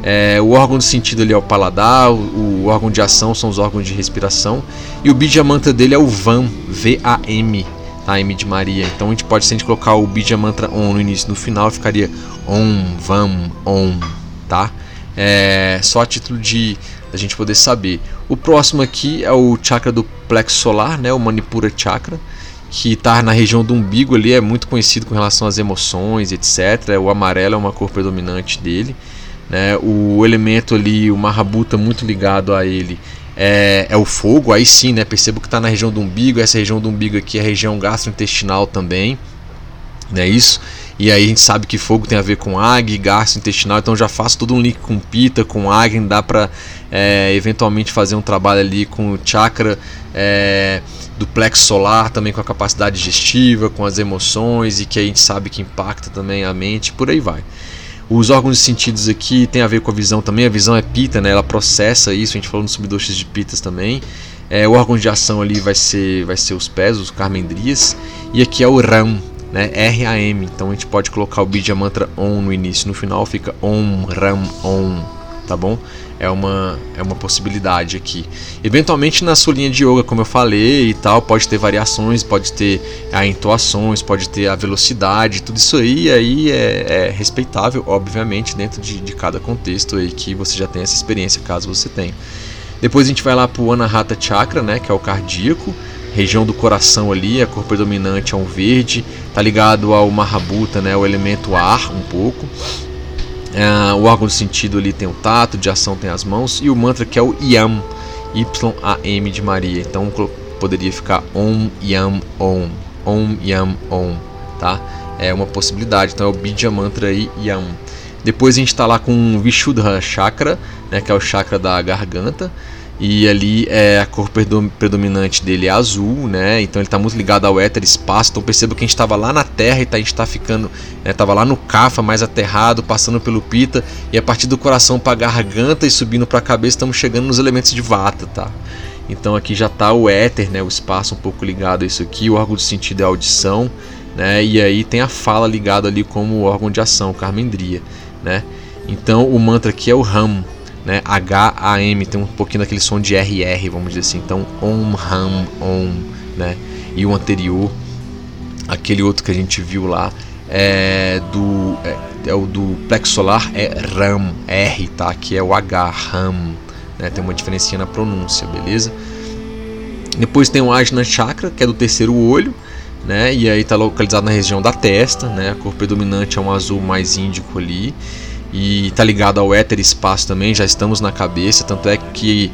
É, o órgão do sentido ali é o paladar, o, o, órgão de ação são os órgãos de respiração e o Bija Mantra dele é o VAM, V-A-M, tá? M de Maria. Então a gente pode, se a gente colocar o Bija Mantra OM no início no final, ficaria OM, VAM, OM, tá? É, só a título de a gente poder saber. O próximo aqui é o chakra do plexo solar, né, o Manipura Chakra, que está na região do umbigo ali, é muito conhecido com relação às emoções, etc. O amarelo é uma cor predominante dele. Né? O elemento ali, o Mahabuta, muito ligado a ele, é, é o fogo. Aí sim, né? percebo que está na região do umbigo. Essa região do umbigo aqui é a região gastrointestinal também. Não é isso? E aí a gente sabe que fogo tem a ver com águia, gastrointestinal, então já faço todo um link com pita, com águia, dá para é, eventualmente fazer um trabalho ali com o chakra é, do plexo solar, também com a capacidade digestiva, com as emoções e que a gente sabe que impacta também a mente, por aí vai. Os órgãos de sentidos aqui tem a ver com a visão também, a visão é pita, né? ela processa isso, a gente falou no subdoxas de pitas também. É, o órgão de ação ali vai ser, vai ser os pés, os carmendrias, e aqui é o RAM, né? RAM. Então a gente pode colocar o Bija Mantra OM no início, no final fica OM, RAM, OM, tá bom? É uma, é uma possibilidade aqui. Eventualmente na sua linha de yoga, como eu falei e tal, pode ter variações, pode ter a entoações, pode ter a velocidade, tudo isso aí, aí é, é respeitável, obviamente, dentro de, de cada contexto aí que você já tem essa experiência, caso você tenha. Depois a gente vai lá para o Anahata Chakra, né, que é o cardíaco região do coração ali, a cor predominante é um verde, tá ligado ao Mahabuta, né, o elemento ar um pouco. É, o órgão do sentido ali tem o tato, de ação tem as mãos e o mantra que é o Yam, Y-A-M de Maria. Então poderia ficar Om Yam Om, Om Yam Om, tá? É uma possibilidade. Então é o Bija Mantra aí Yam. Depois a gente está lá com o Vishuddha Chakra, né, que é o chakra da garganta. E ali é a cor predominante dele é azul, né? Então ele está muito ligado ao éter espaço. Então perceba que a gente estava lá na Terra e tá, a gente está ficando, estava né? lá no Cafa, mais aterrado, passando pelo Pita e a partir do coração para a garganta e subindo para a cabeça estamos chegando nos elementos de Vata, tá? Então aqui já está o éter, né? O espaço um pouco ligado a isso aqui. O órgão de sentido é a audição, né? E aí tem a fala ligada ali como órgão de ação, Carmendria, né? Então o mantra aqui é o Ram, né? H-A-M, tem um pouquinho daquele som de R-R, vamos dizer assim. Então, Om, Ham, Om, né? E o anterior, aquele outro que a gente viu lá, é do é, é o do plexo solar é Ram, R, tá? Que é o H, Ram, né? Tem uma diferencinha na pronúncia, beleza? Depois tem o Ajna Chakra, que é do terceiro olho, né? E aí está localizado na região da testa, né? A cor predominante é um azul mais índico ali e tá ligado ao éter espaço também, já estamos na cabeça, tanto é que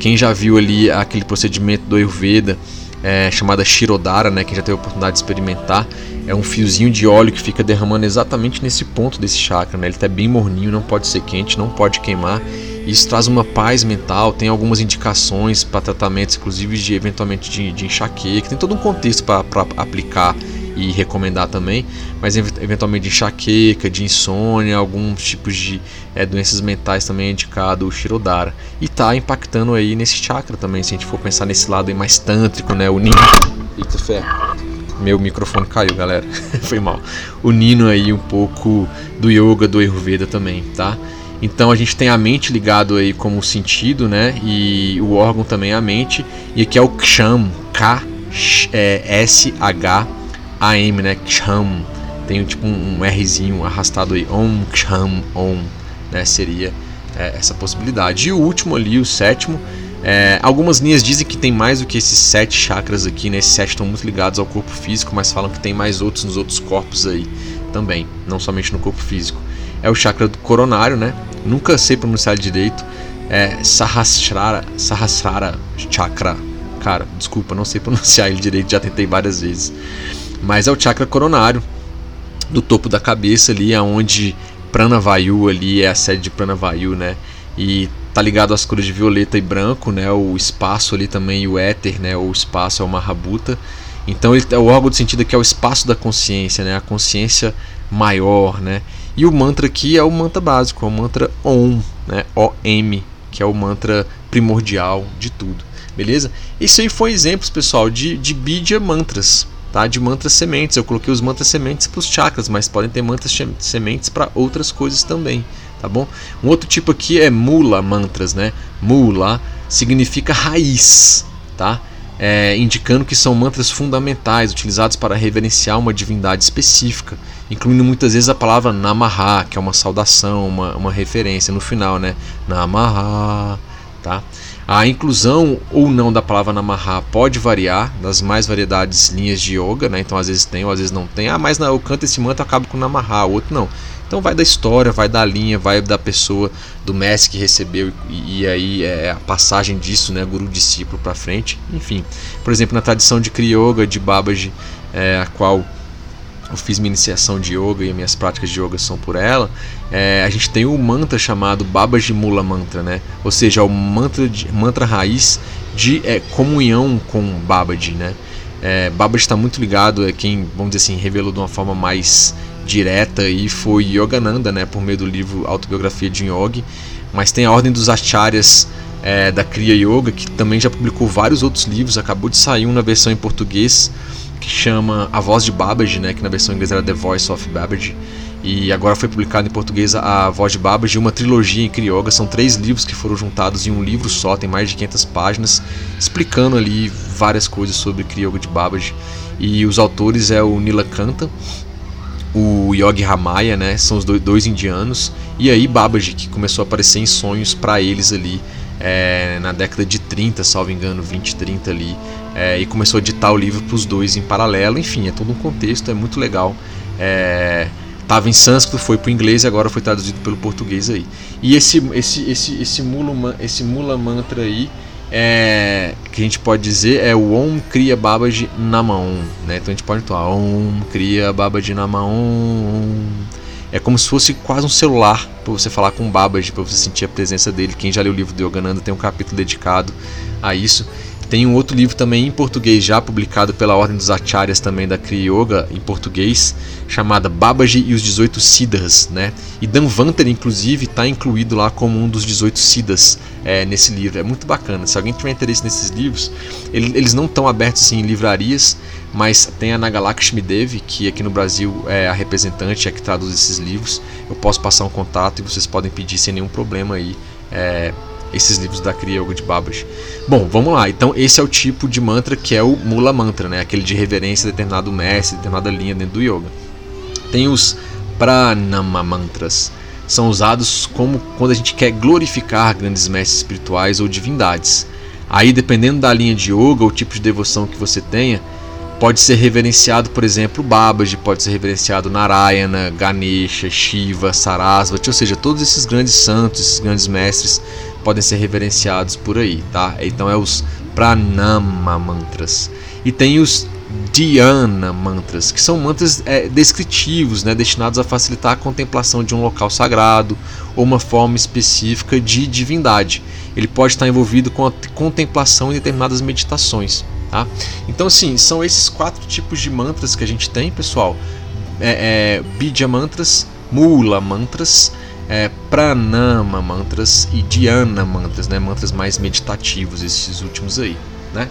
quem já viu ali aquele procedimento do Ayurveda é, chamada Shirodara, né, quem já teve a oportunidade de experimentar, é um fiozinho de óleo que fica derramando exatamente nesse ponto desse chakra, né? Ele está bem morninho, não pode ser quente, não pode queimar. Isso traz uma paz mental, tem algumas indicações para tratamentos, inclusive de eventualmente de, de enxaqueca, tem todo um contexto para aplicar e recomendar também, mas eventualmente de enxaqueca, de insônia, alguns tipos de é, doenças mentais também é indicado o Shirodara. E tá impactando aí nesse chakra também, se a gente for pensar nesse lado aí mais tântrico, né? O Nino. Eita fé. Meu microfone caiu, galera. <laughs> Foi mal. O Nino aí um pouco do yoga, do Ayurveda também, tá? Então a gente tem a mente ligado aí como sentido, né? E o órgão também é a mente. E aqui é o Ksham, K é, AM, né? Ksham. Tem tipo um, um Rzinho arrastado aí. Om, Ksham, Om. Né? Seria é, essa possibilidade. E o último ali, o sétimo. É, algumas linhas dizem que tem mais do que esses sete chakras aqui, né? Esses sete estão muito ligados ao corpo físico, mas falam que tem mais outros nos outros corpos aí também, não somente no corpo físico. É o chakra do coronário, né? Nunca sei pronunciar direito. É Sahasrara, Sahasrara Chakra. Cara, desculpa, não sei <laughs> pronunciar ele direito, já tentei várias vezes mas é o chakra coronário do topo da cabeça ali, aonde Pranavayu ali é a sede de Pranavayu, né? E tá ligado às cores de violeta e branco, né? O espaço ali também, o éter, né? O espaço é o Mahabuta. Então ele, o órgão do sentido aqui é o espaço da consciência, né? A consciência maior, né? E o mantra aqui é o mantra básico, é o mantra Om, né? O-M, que é o mantra primordial de tudo, beleza? Isso aí foi exemplos, pessoal, de, de Bidya mantras, tá? De mantras sementes. Eu coloquei os mantras sementes para os chakras, mas podem ter mantras sementes para outras coisas também, tá bom? Um outro tipo aqui é Mula mantras, né? Mula significa raiz, tá? É, indicando que são mantras fundamentais utilizados para reverenciar uma divindade específica, incluindo muitas vezes a palavra Namaha, que é uma saudação, uma, uma referência no final, né? Namaha, tá? A inclusão ou não da palavra Namaha pode variar das mais variedades linhas de yoga, né? Então às vezes tem ou às vezes não tem. Ah, mas eu canto esse mantra, eu acabo com Namaha, o outro não. Então vai da história, vai da linha, vai da pessoa, do mestre que recebeu e, e aí é a passagem disso, né, guru discípulo para frente. Enfim, por exemplo, na tradição de Kriya Yoga de Babaji, é, a qual eu fiz minha iniciação de yoga e minhas práticas de yoga são por ela, é, a gente tem um mantra chamado Babaji Mula Mantra, né? Ou seja, o mantra, de, mantra raiz de é, comunhão com Babaji, né? É, Babaji está muito ligado, é quem, vamos dizer assim, revelou de uma forma mais direta e foi Yogananda, né, por meio do livro Autobiografia de Yogi, mas tem a Ordem dos Acharyas é, da Kriya Yoga, que também já publicou vários outros livros, acabou de sair um na versão em português, que chama A Voz de Babaji, né, que na versão inglesa era The Voice of Babaji, e agora foi publicado em português A Voz de Babaji, uma trilogia em Kriya Yoga, são três livros que foram juntados em um livro só, tem mais de 500 páginas, explicando ali várias coisas sobre Kriya Yoga de Babaji, e os autores é o Nilakanta, o Yogi Ramaya, né? São os dois, dois, indianos. E aí Babaji, que começou a aparecer em sonhos para eles ali é, na década de 30, salvo engano, 20, 30 ali. É, e começou a editar o livro para os dois em paralelo. Enfim, é todo um contexto, é muito legal. É, tava em sânscrito, foi para o inglês e agora foi traduzido pelo português aí. E esse, esse, esse, esse, mula, esse mula mantra aí é, que a gente pode dizer é o Om Kriya Babaji Namaon, né? Então a gente pode falar Om Kriya Babaji Namaon. É como se fosse quase um celular para você falar com o Babaji, para você sentir a presença dele. Quem já leu o livro do Yogananda tem um capítulo dedicado a isso. Tem um outro livro também em português já publicado pela Ordem dos Acharyas também da Kriya Yoga em português, chamada Babaji e os 18 Siddhas, né? E Danvantari inclusive está incluído lá como um dos 18 Siddhas é, nesse livro. É muito bacana. Se alguém tiver interesse nesses livros, ele, eles não estão abertos assim, em livrarias, mas tem a Nagalakshmi Devi, que aqui no Brasil é a representante, é que traduz esses livros. Eu posso passar um contato e vocês podem pedir sem nenhum problema aí. É, esses livros da Kriya Yoga de Babaji. Bom, vamos lá. Então esse é o tipo de mantra que é o Mula Mantra, né? Aquele de reverência a determinado mestre, determinada linha dentro do yoga. Tem os Pranama Mantras. São usados como quando a gente quer glorificar grandes mestres espirituais ou divindades. Aí, dependendo da linha de yoga ou tipo de devoção que você tenha, pode ser reverenciado, por exemplo, Babaji, pode ser reverenciado Narayana, Ganesha, Shiva, Sarasvati, ou seja, todos esses grandes santos, esses grandes mestres podem ser reverenciados por aí, tá? Então é os Pranama mantras. E tem os Dhyana mantras, que são mantras é, descritivos, né, destinados a facilitar a contemplação de um local sagrado ou uma forma específica de divindade. Ele pode estar envolvido com a contemplação em determinadas meditações. Tá? Então, assim, são esses quatro tipos de mantras que a gente tem, pessoal: é, é, Bidya mantras, Mula mantras, é, Pranama mantras e Dhyana mantras, né? Mantras mais meditativos, esses últimos aí, né?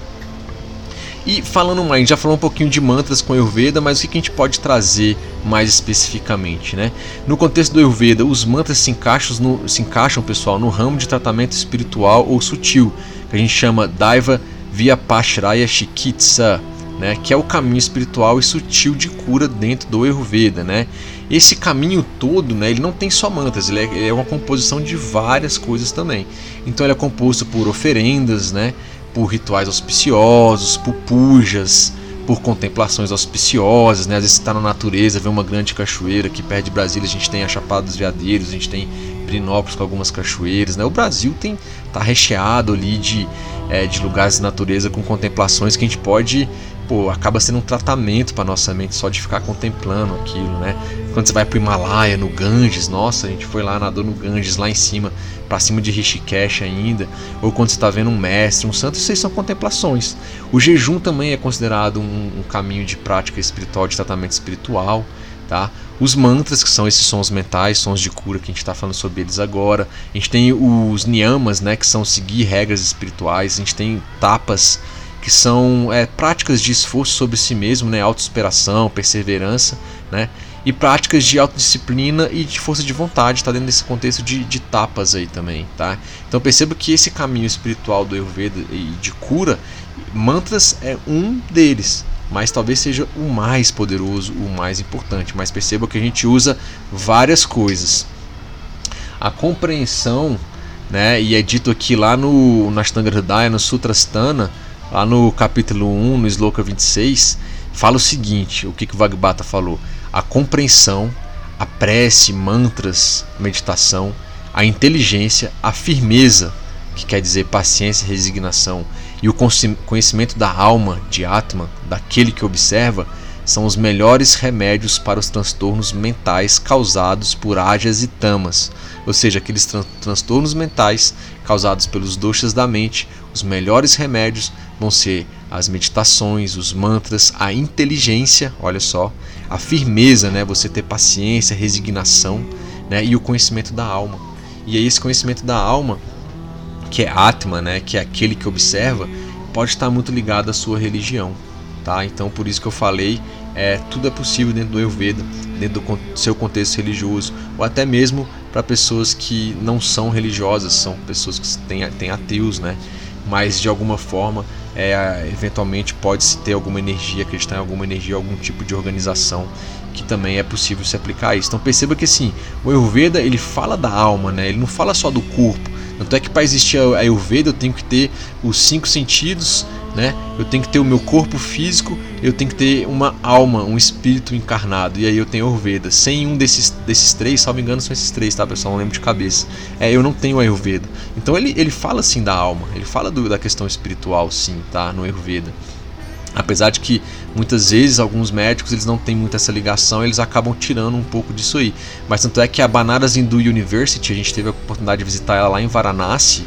E falando mais, a gente já falou um pouquinho de mantras com Ayurveda, mas o que a gente pode trazer mais especificamente, né? No contexto do Ayurveda, os mantras se encaixam, no, se encaixam, pessoal, no ramo de tratamento espiritual ou sutil, que a gente chama Daiva Vyapashraya Chikitsa, né? Que é o caminho espiritual e sutil de cura dentro do Ayurveda, né? Esse caminho todo, né, ele não tem só mantras, ele é, ele é uma composição de várias coisas também. Então ele é composto por oferendas, né, por rituais auspiciosos, por pujas, por contemplações auspiciosas, né? Às vezes está na natureza, vê uma grande cachoeira aqui perto de Brasília, a gente tem a Chapada dos Veadeiros, a gente tem Pirinópolis com algumas cachoeiras, né? O Brasil tem tá recheado ali de, é, de lugares de natureza com contemplações que a gente pode pô, acaba sendo um tratamento para nossa mente só de ficar contemplando aquilo, né? Quando você vai pro Himalaia, no Ganges, nossa, a gente foi lá nadou no Ganges, lá em cima, para cima de Rishikesh ainda, ou quando você está vendo um mestre, um santo, isso aí são contemplações. O jejum também é considerado um, um caminho de prática espiritual, de tratamento espiritual, tá? Os mantras, que são esses sons mentais, sons de cura que a gente está falando sobre eles agora. A gente tem os niyamas, né, que são seguir regras espirituais. A gente tem tapas, que são é, práticas de esforço sobre si mesmo, né, autossuperação, perseverança, né, e práticas de autodisciplina e de força de vontade, está dentro desse contexto de, de tapas aí também, tá? Então perceba que esse caminho espiritual do Ayurveda e de cura, mantras é um deles, mas talvez seja o mais poderoso, o mais importante. Mas perceba que a gente usa várias coisas. A compreensão, né, e é dito aqui lá no Ashtanga Hridaya, no Sutrasthana, lá no capítulo 1, no Sloka 26, fala o seguinte: o que, que Vagbata falou? A compreensão, a prece, mantras, meditação, a inteligência, a firmeza, que quer dizer paciência e resignação, e o conhecimento da alma, de Atman, daquele que observa, são os melhores remédios para os transtornos mentais causados por ágias e tamas, ou seja, aqueles tran transtornos mentais causados pelos doshas da mente, os melhores remédios vão ser as meditações, os mantras, a inteligência, olha só, a firmeza, né, você ter paciência, resignação, né, e o conhecimento da alma. E aí esse conhecimento da alma, que é Atma, né, que é aquele que observa, pode estar muito ligado à sua religião, tá? Então por isso que eu falei, é, tudo é possível dentro do Ayurveda, dentro do seu contexto religioso, ou até mesmo para pessoas que não são religiosas, são pessoas que têm, têm ateus, né? Mas de alguma forma, é, eventualmente pode-se ter alguma energia, acreditar em alguma energia, algum tipo de organização que também é possível se aplicar a isso. Então perceba que assim, o Ayurveda ele fala da alma, né? Ele não fala só do corpo. Tanto é que para existir a Ayurveda eu tenho que ter os cinco sentidos, né? Eu tenho que ter o meu corpo físico, eu tenho que ter uma alma, um espírito encarnado. E aí eu tenho Ayurveda. Sem um desses, desses três, salvo engano, são esses três, tá, pessoal? Não lembro de cabeça. É, eu não tenho Ayurveda. Então ele, ele fala assim da alma, ele fala do, da questão espiritual, sim, tá? No Ayurveda. Apesar de que muitas vezes alguns médicos eles não têm muito essa ligação, eles acabam tirando um pouco disso aí. Mas tanto é que a Banaras Hindu University, a gente teve a oportunidade de visitar ela lá em Varanasi,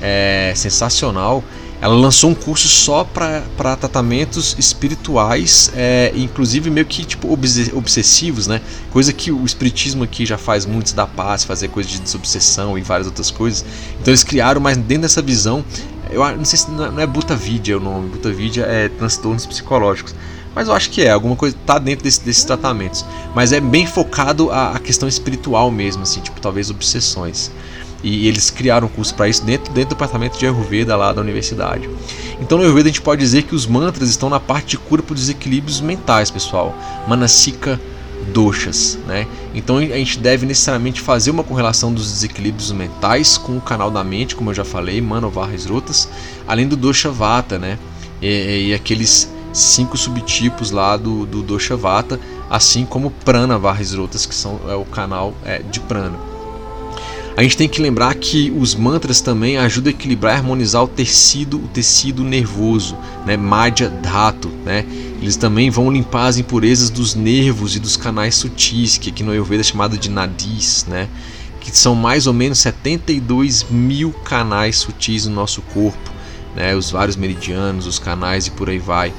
é sensacional. Ela lançou um curso só para tratamentos espirituais, é, inclusive meio que tipo obsessivos, né? Coisa que o espiritismo aqui já faz muito da paz, fazer coisa de desobsessão e várias outras coisas. Então eles criaram, mas dentro dessa visão, eu não sei se não é Butavidia o nome, Butavidia é transtornos psicológicos. Mas eu acho que é, alguma coisa tá dentro desse, desses tratamentos. Mas é bem focado a, a questão espiritual mesmo, assim, tipo, talvez obsessões. E eles criaram um curso para isso dentro, dentro do departamento de Ayurveda lá da universidade. Então no Ayurveda a gente pode dizer que os mantras estão na parte de cura por desequilíbrios mentais, pessoal. Manasika doshas, né? Então a gente deve necessariamente fazer uma correlação dos desequilíbrios mentais com o canal da mente, como eu já falei, Manovarras Rotas, além do dosha vata, né? E, e, aqueles cinco subtipos lá do, do vata, assim como prana varras rotas, que são é o canal é, de prana. A gente tem que lembrar que os mantras também ajudam a equilibrar e harmonizar o tecido, o tecido nervoso, né? Madhya Dhatu, né? Eles também vão limpar as impurezas dos nervos e dos canais sutis, que aqui no Ayurveda é chamado de nadis, né? Que são mais ou menos 72 mil canais sutis no nosso corpo, né? Os vários meridianos, os canais e por aí vai.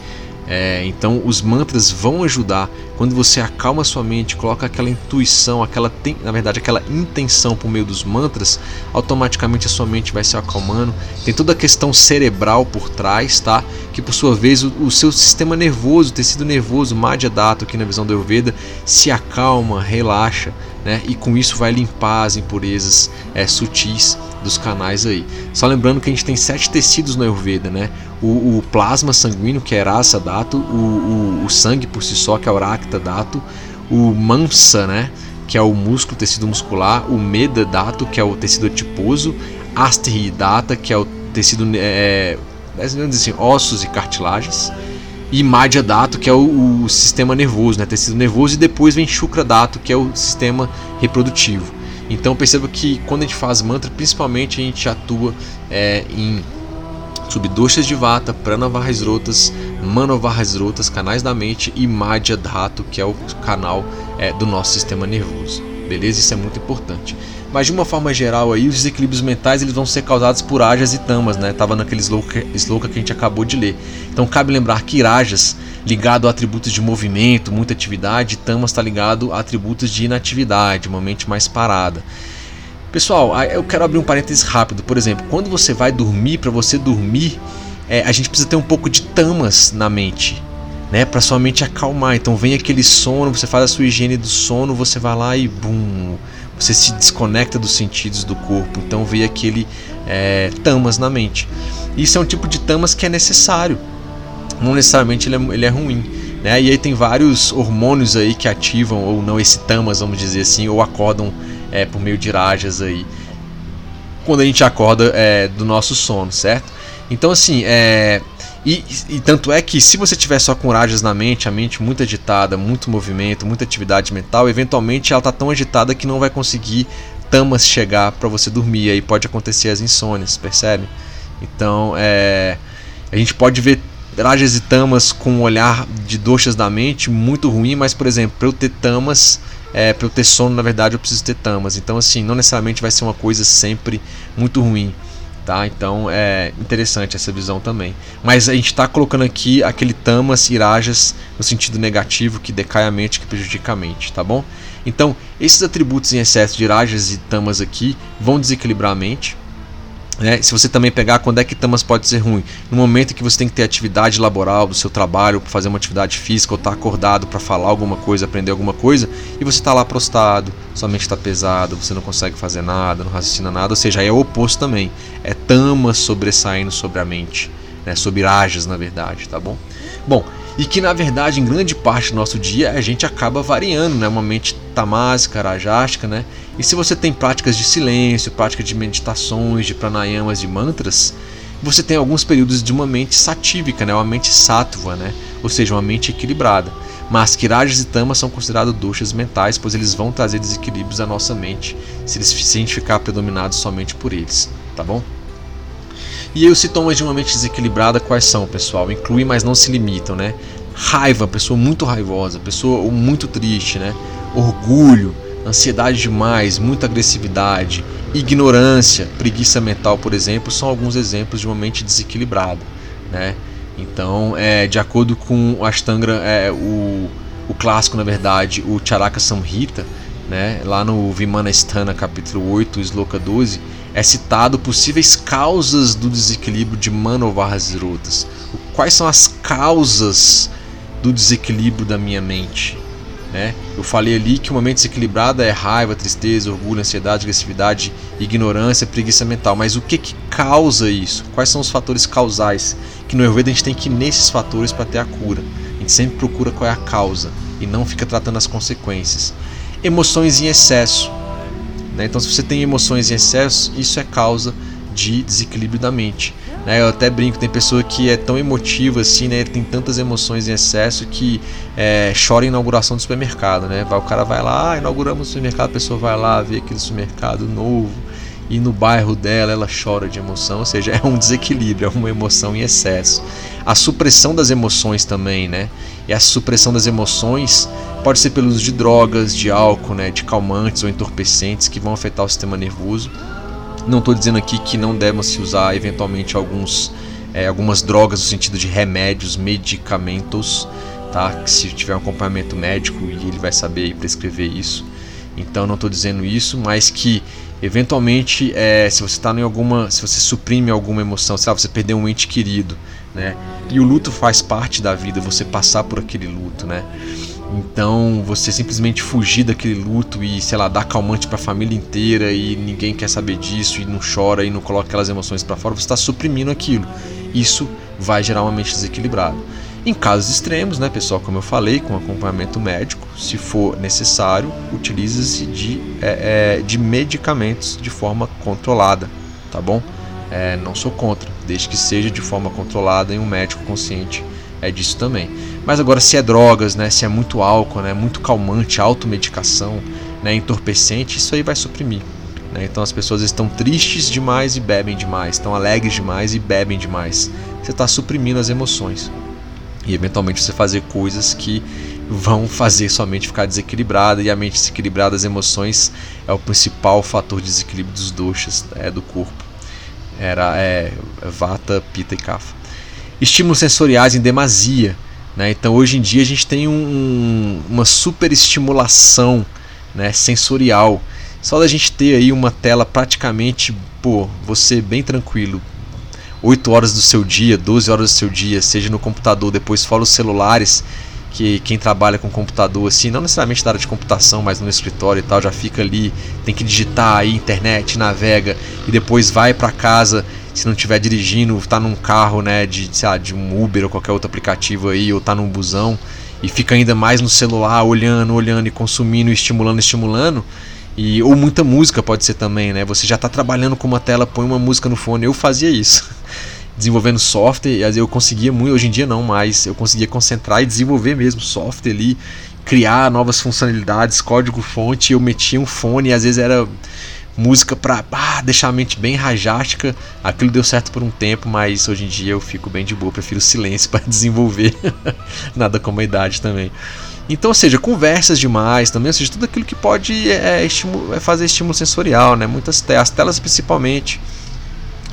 É, então os mantras vão ajudar quando você acalma sua mente, coloca aquela intuição, aquela na verdade aquela intenção por meio dos mantras, automaticamente a sua mente vai se acalmando. Tem toda a questão cerebral por trás, tá? Que por sua vez o, o seu sistema nervoso, tecido nervoso, Madhya Dhatu aqui na visão do Ayurveda, se acalma, relaxa, né? E com isso vai limpar as impurezas é, sutis dos canais aí. Só lembrando que a gente tem sete tecidos no Ayurveda, né? O, o plasma sanguíneo, que é Rasa Dato, o, o, o, sangue por si só, que é o O Mansa, né? Que é o músculo, tecido muscular, o Meda Dato, que é o tecido adiposo, Astri Data, que é o tecido, é, é assim, ossos e cartilagens, e Madhya Dato, que é o, o, sistema nervoso, né? Tecido nervoso, e depois vem Shukra Dato, que é o sistema reprodutivo. Então perceba que quando a gente faz mantra, principalmente a gente atua é, em subdoshas de vata, prana varras rotas, Manovahasrotas, canais da mente, e Madhya Dhatu, que é o canal é, do nosso sistema nervoso. Beleza? Isso é muito importante. Mas de uma forma geral aí, os desequilíbrios mentais eles vão ser causados por ajas e tamas, né? Tava naquele sloka, que a gente acabou de ler. Então cabe lembrar que rajas ligado a atributos de movimento, muita atividade, tamas está ligado a atributos de inatividade, uma mente mais parada. Pessoal, eu quero abrir um parênteses rápido. Por exemplo, quando você vai dormir, para você dormir, é, a gente precisa ter um pouco de tamas na mente, né, para sua mente acalmar. Então vem aquele sono, você faz a sua higiene do sono, você vai lá e bum, você se desconecta dos sentidos do corpo. Então vem aquele é, tamas na mente. Isso é um tipo de tamas que é necessário. Não necessariamente ele é, ele é ruim. Né? E aí tem vários hormônios aí que ativam ou não esse tamas, vamos dizer assim, ou acordam é, por meio de rajas aí. Quando a gente acorda é, do nosso sono, certo? Então assim, é, e, e, tanto é que se você tiver só com rajas na mente, a mente muito agitada, muito movimento, muita atividade mental, eventualmente ela está tão agitada que não vai conseguir tamas chegar para você dormir. Aí pode acontecer as insônias, percebe? Então é, a gente pode ver rajas e tamas com um olhar de doxas da mente muito ruim, mas por exemplo, para eu ter tamas, é, para eu ter sono, na verdade eu preciso ter tamas. Então assim, não necessariamente vai ser uma coisa sempre muito ruim. Tá? Então é interessante essa visão também. Mas a gente está colocando aqui aquele tamas, irajas no sentido negativo que decai a mente, que prejudica a mente, tá bom? Então esses atributos em excesso de irajas e tamas aqui vão desequilibrar a mente, né? Se você também pegar quando é que tamas pode ser ruim, no momento que você tem que ter atividade laboral do seu trabalho, fazer uma atividade física, ou estar tá acordado para falar alguma coisa, aprender alguma coisa, e você está lá prostado, sua mente está pesada, você não consegue fazer nada, não raciocina nada, ou seja, aí é o oposto também, é tamas sobressaindo sobre a mente, né? sobre rajas na verdade, tá bom? Bom, e que na verdade em grande parte do nosso dia a gente acaba variando, né? Uma mente tamásica, rajástica, né? E se você tem práticas de silêncio, práticas de meditações, de pranayamas, de mantras, você tem alguns períodos de uma mente satívica, né? Uma mente sattva, né? Ou seja, uma mente equilibrada. Mas kirajas e tamas são considerados duchas mentais, pois eles vão trazer desequilíbrios à nossa mente se eles se a gente ficar predominado somente por eles, tá bom? E os sintomas de uma mente desequilibrada quais são, pessoal? Incluem, mas não se limitam, né? Raiva, pessoa muito raivosa, pessoa muito triste, né? Orgulho, ansiedade demais, muita agressividade, ignorância, preguiça mental, por exemplo, são alguns exemplos de uma mente desequilibrada, né? Então, é, de acordo com o Ashtanga, é, o, o clássico, na verdade, o Charaka Samhita, né, lá no Vimanasthana capítulo 8, Sloka 12, é citado possíveis causas do desequilíbrio de Manovahasrotas. Quais são as causas do desequilíbrio da minha mente? Né? Eu falei ali que uma mente desequilibrada é raiva, tristeza, orgulho, ansiedade, agressividade, ignorância, preguiça mental. Mas o que, que causa isso? Quais são os fatores causais? Que no Ayurveda a gente tem que ir nesses fatores para ter a cura. A gente sempre procura qual é a causa e não fica tratando as consequências. Emoções em excesso. Né? Então, se você tem emoções em excesso, isso é causa de desequilíbrio da mente. Né? Eu até brinco, tem pessoa que é tão emotiva assim, né? tem tantas emoções em excesso que é, chora em inauguração do supermercado. Né? O cara vai lá, ah, inauguramos o supermercado, a pessoa vai lá ver aquele supermercado novo e no bairro dela ela chora de emoção, ou seja, <laughs> é um desequilíbrio, é uma emoção em excesso. A supressão das emoções também, né? E a supressão das emoções pode ser pelo uso de drogas, de álcool, né, de calmantes ou entorpecentes que vão afetar o sistema nervoso. Não estou dizendo aqui que não devem se usar eventualmente alguns, é, algumas drogas no sentido de remédios, medicamentos, tá? Que se tiver um acompanhamento médico e ele vai saber prescrever isso. Então não estou dizendo isso, mas que eventualmente é, se você está em alguma, se você suprime alguma emoção, sei lá, você perdeu um ente querido, né? E o luto faz parte da vida, você passar por aquele luto, né? Então, você simplesmente fugir daquele luto e, sei lá, dar calmante para a família inteira e ninguém quer saber disso e não chora e não coloca aquelas emoções para fora, você está suprimindo aquilo. Isso vai gerar uma mente desequilibrada. Em casos extremos, né, pessoal, como eu falei, com acompanhamento médico, se for necessário, utiliza-se de, é, é, de medicamentos de forma controlada, tá bom? É, não sou contra, desde que seja de forma controlada e um médico consciente é disso também. Mas agora se é drogas, né, se é muito álcool, né, muito calmante, automedicação, né, entorpecente, isso aí vai suprimir. Né? Então as pessoas estão tristes demais e bebem demais, estão alegres demais e bebem demais. Você está suprimindo as emoções. E eventualmente você fazer coisas que vão fazer sua mente ficar desequilibrada e a mente desequilibrada, as emoções é o principal fator de desequilíbrio dos doshas é, do corpo. Era é, vata, pita e kapha. Estímulos sensoriais em demasia. Né? Então hoje em dia a gente tem um, uma super estimulação né, sensorial. Só da gente ter aí uma tela praticamente, pô, você bem tranquilo, 8 horas do seu dia, 12 horas do seu dia, seja no computador, depois fora os celulares, que quem trabalha com computador assim, não necessariamente da área de computação, mas no escritório e tal, já fica ali, tem que digitar aí internet, navega e depois vai para casa, se não estiver dirigindo, tá num carro, né, de, sei lá, de um Uber ou qualquer outro aplicativo aí, ou tá num busão e fica ainda mais no celular, olhando, olhando e consumindo, estimulando, estimulando. E, ou muita música pode ser também, né? Você já está trabalhando com uma tela, põe uma música no fone. Eu fazia isso. <laughs> Desenvolvendo software, eu conseguia muito, hoje em dia não mais, eu conseguia concentrar e desenvolver mesmo software ali, criar novas funcionalidades, código fonte, eu metia um fone e às vezes era música para ah, deixar a mente bem rajástica. Aquilo deu certo por um tempo, mas hoje em dia eu fico bem de boa, prefiro silêncio <laughs> para desenvolver. <laughs> Nada como a idade também. Então, ou seja, conversas demais também, ou seja, tudo aquilo que pode é, é fazer estímulo sensorial, né? Muitas telas, as telas principalmente.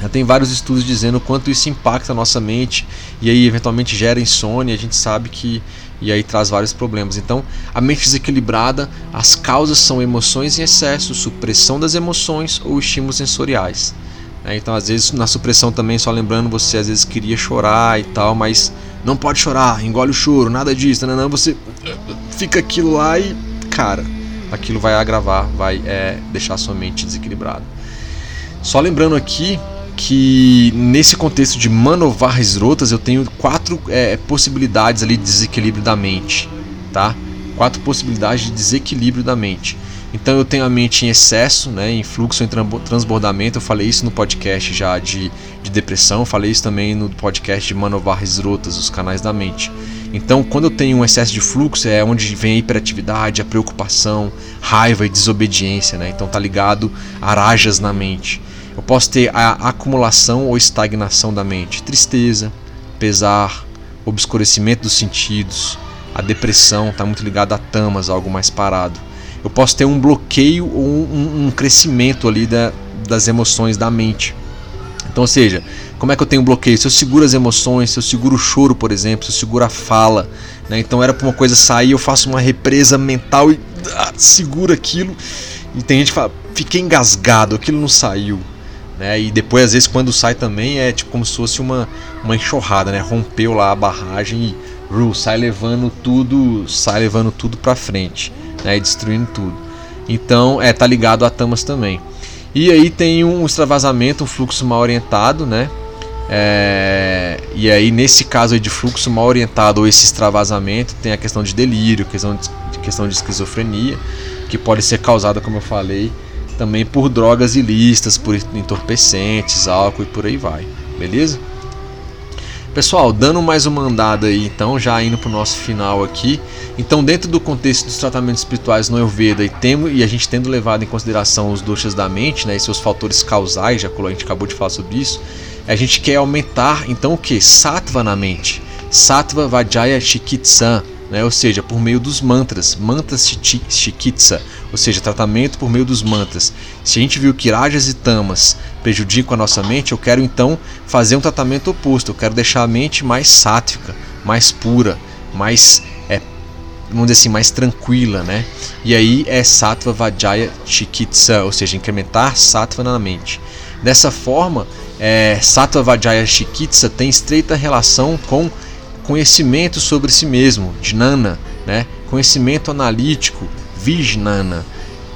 Já tem vários estudos dizendo quanto isso impacta a nossa mente e aí eventualmente gera insônia, a gente sabe que e aí traz vários problemas. Então, a mente desequilibrada, as causas são emoções em excesso, supressão das emoções ou estímulos sensoriais. Né? Então, às vezes, na supressão também, só lembrando, você às vezes queria chorar e tal, mas não pode chorar, engole o choro, nada disso, não, não, você fica aquilo lá e, cara, aquilo vai agravar, vai é, deixar sua mente desequilibrada. Só lembrando aqui que nesse contexto de manovar rotas eu tenho quatro é, possibilidades ali de desequilíbrio da mente, tá? Quatro possibilidades de desequilíbrio da mente. Então eu tenho a mente em excesso, né, em fluxo, em transbordamento. Eu falei isso no podcast já de, de depressão, falei isso também no podcast de Manovar Rotas, os canais da mente. Então, quando eu tenho um excesso de fluxo, é onde vem a hiperatividade, a preocupação, raiva e desobediência, né? Então tá ligado a rajas na mente. Eu posso ter a acumulação ou estagnação da mente, tristeza, pesar, obscurecimento dos sentidos, a depressão está muito ligada a tamas, algo mais parado eu posso ter um bloqueio ou um, um crescimento ali da, das emoções da mente. Então, ou seja, como é que eu tenho bloqueio? Se eu seguro as emoções, se eu seguro o choro, por exemplo, se eu seguro a fala, né? então era para uma coisa sair, eu faço uma represa mental e ah, seguro aquilo. E tem gente que fala, fiquei engasgado, aquilo não saiu. Né? E depois, às vezes, quando sai também, é tipo como se fosse uma, uma enxurrada, né? Rompeu lá a barragem e uh, sai levando tudo, sai levando tudo para frente né, destruindo tudo. Então, é tá ligado a tamas também. E aí tem um extravasamento, um fluxo mal orientado, né? É, e aí nesse caso de fluxo mal orientado ou esse extravasamento tem a questão de delírio, questão de, questão de esquizofrenia, que pode ser causada, como eu falei, também por drogas ilícitas, por entorpecentes, álcool e por aí vai, beleza? Pessoal, dando mais uma andada aí, então, já indo para o nosso final aqui. Então, dentro do contexto dos tratamentos espirituais no Ayurveda e, temo, e a gente tendo levado em consideração os doshas da mente, né, e seus fatores causais, já a gente acabou de falar sobre isso, a gente quer aumentar, então, o que? Sattva na mente. Sattva Vajaya Chikitsa, né, ou seja, por meio dos mantras, mantras Chikitsa, ou seja, tratamento por meio dos mantras. Se a gente viu que rajas e tamas prejudicam a nossa mente, eu quero então fazer um tratamento oposto. Eu quero deixar a mente mais sátrica, mais pura, mais é, vamos dizer assim, mais tranquila, né? E aí é Sattva Vajaya Chikitsa, ou seja, incrementar Sattva na mente. Dessa forma, é, Sattva Vajaya Chikitsa tem estreita relação com conhecimento sobre si mesmo, Jnana, né? conhecimento analítico, Vijnana,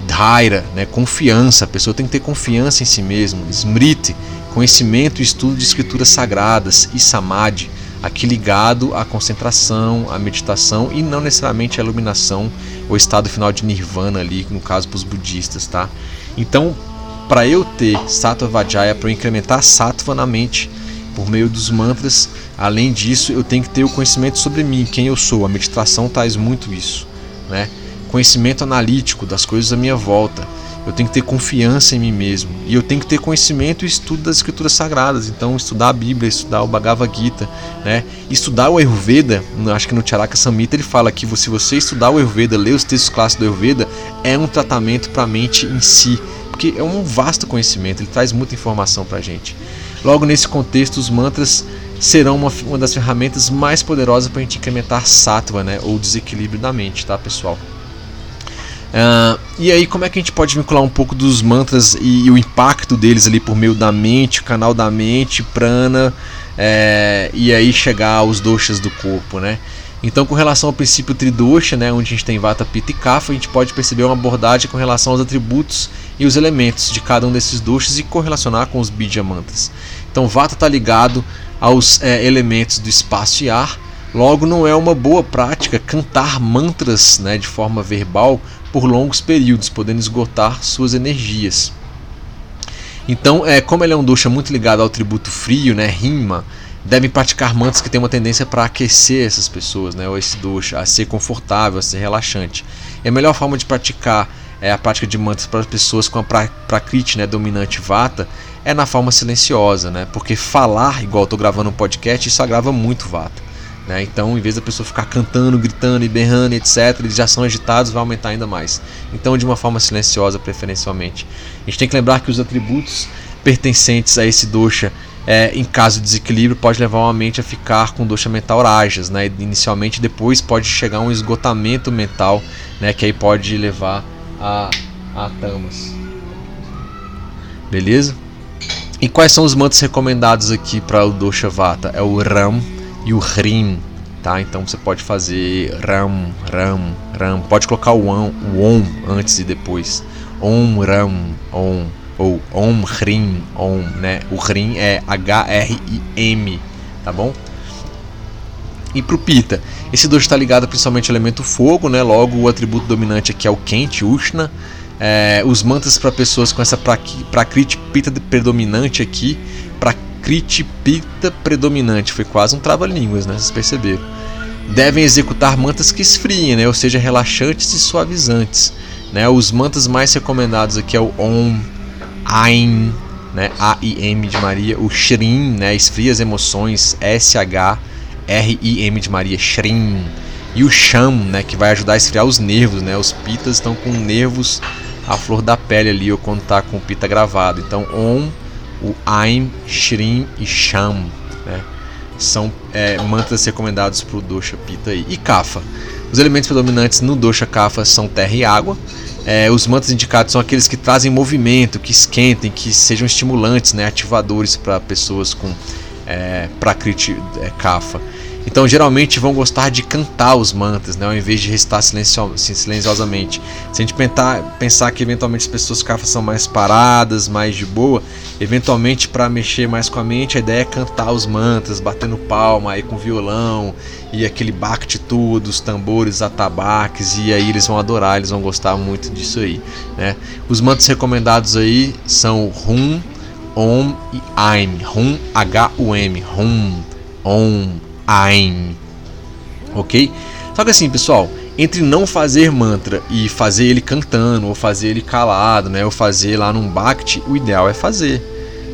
Dhaira, né, confiança, a pessoa tem que ter confiança em si mesmo, Smriti, conhecimento e estudo de escrituras sagradas, e Samadhi, aqui ligado à concentração, à meditação e não necessariamente à iluminação ou estado final de nirvana ali, no caso para os budistas, tá? Então, para eu ter sattva vajaya, para eu incrementar sattva na mente por meio dos mantras, além disso, eu tenho que ter o conhecimento sobre mim, quem eu sou. A meditação traz muito isso, né? Conhecimento analítico das coisas à minha volta. eu tenho que ter confiança em mim mesmo. E eu tenho que ter conhecimento e estudo das escrituras sagradas. Então, estudar a Bíblia, estudar o Bhagavad Gita, né? estudar o Ayurveda. Acho que no Charaka Samhita ele fala que se você estudar o Ayurveda, ler os textos clássicos do Ayurveda, é um tratamento para a mente em si. Porque é um vasto conhecimento, ele traz muita informação para a gente. Logo, nesse contexto, os mantras serão uma, uma das ferramentas mais poderosas para a gente incrementar sattva, né? ou desequilíbrio da mente, tá, pessoal? Uh, e aí, como é que a gente pode vincular um pouco dos mantras e, e o impacto deles ali por meio da mente, canal da mente, prana, é, e aí chegar aos doshas do corpo, né? Então, com relação ao princípio tridosha, né, onde a gente tem Vata, Pitta e Kapha, a gente pode perceber uma abordagem com relação aos atributos e os elementos de cada um desses doshas e correlacionar com os Bija mantras. Então, Vata está ligado aos é, elementos do espaço e ar, logo não é uma boa prática cantar mantras né, de forma verbal por longos períodos, podendo esgotar suas energias. Então, é, como ele é um dosha muito ligado ao tributo frio, né, rima, devem praticar mantras que têm uma tendência para aquecer essas pessoas, né, ou esse dosha, a ser confortável, a ser relaxante. E a melhor forma de praticar é, a prática de mantras para as pessoas com a prakriti né, dominante vata é na forma silenciosa, né, porque falar, igual estou gravando um podcast, isso agrava muito vata. Né? Então, em vez da pessoa ficar cantando, gritando e berrando, etc., eles já são agitados, vai aumentar ainda mais. Então, de uma forma silenciosa, preferencialmente. A gente tem que lembrar que os atributos pertencentes a esse dosha, é, em caso de desequilíbrio, pode levar uma mente a ficar com dosha mental rajas, né? inicialmente, depois pode chegar a um esgotamento mental, né? que aí pode levar a, a tamas. Beleza? E quais são os mantras recomendados aqui para o dosha vata? É o Ram, e o Rim, tá? Então você pode fazer Ram, Ram, Ram. Pode colocar o Om, o antes e depois. Om, Ram, Om. Ou Om, Rim, Om, né? O Rim é H-R-I-M, tá bom? E pro Pita, esse dois está ligado principalmente ao elemento fogo, né? Logo o atributo dominante aqui é o quente, Ushna. É, os mantras para pessoas com essa prakriti pita predominante aqui, pra critipita predominante, foi quase um trava-línguas, né? Vocês perceberam. Devem executar mantas que esfriem, né? ou seja, relaxantes e suavizantes. Né? Os mantas mais recomendados aqui é o Om, Aim, né? A-I-M de Maria, o Shrim, né? esfria as emoções, S-H-R-I-M de Maria, Shrim. E o Sham, né? que vai ajudar a esfriar os nervos. Né? Os pitas estão com nervos à flor da pele ali, ou quando está com o pita gravado. Então, Om o Aim, Shrim e Sham. Né? São é, mantras recomendados para o Dosha Pitta e Kapha. Os elementos predominantes no Dosha Kapha são terra e água. É, os mantras indicados são aqueles que trazem movimento, que esquentem, que sejam estimulantes, né, ativadores para pessoas com é, Prakriti é, Kapha. Então, geralmente vão gostar de cantar os mantras, né, ao invés de recitar silencio silenciosamente. Se a gente pensar, pensar que eventualmente as pessoas são mais paradas, mais de boa, eventualmente para mexer mais com a mente, a ideia é cantar os mantras, batendo palma aí com violão e aquele bhakti tudo, os tambores, atabaques, e aí eles vão adorar, eles vão gostar muito disso aí. Né? Os mantras recomendados aí são Hum, Om e Aim. Hum, H-U-M. Hum, Om. Ain. Ok? Só que assim, pessoal, entre não fazer mantra e fazer ele cantando, ou fazer ele calado, né, ou fazer lá num Bhakti, o ideal é fazer.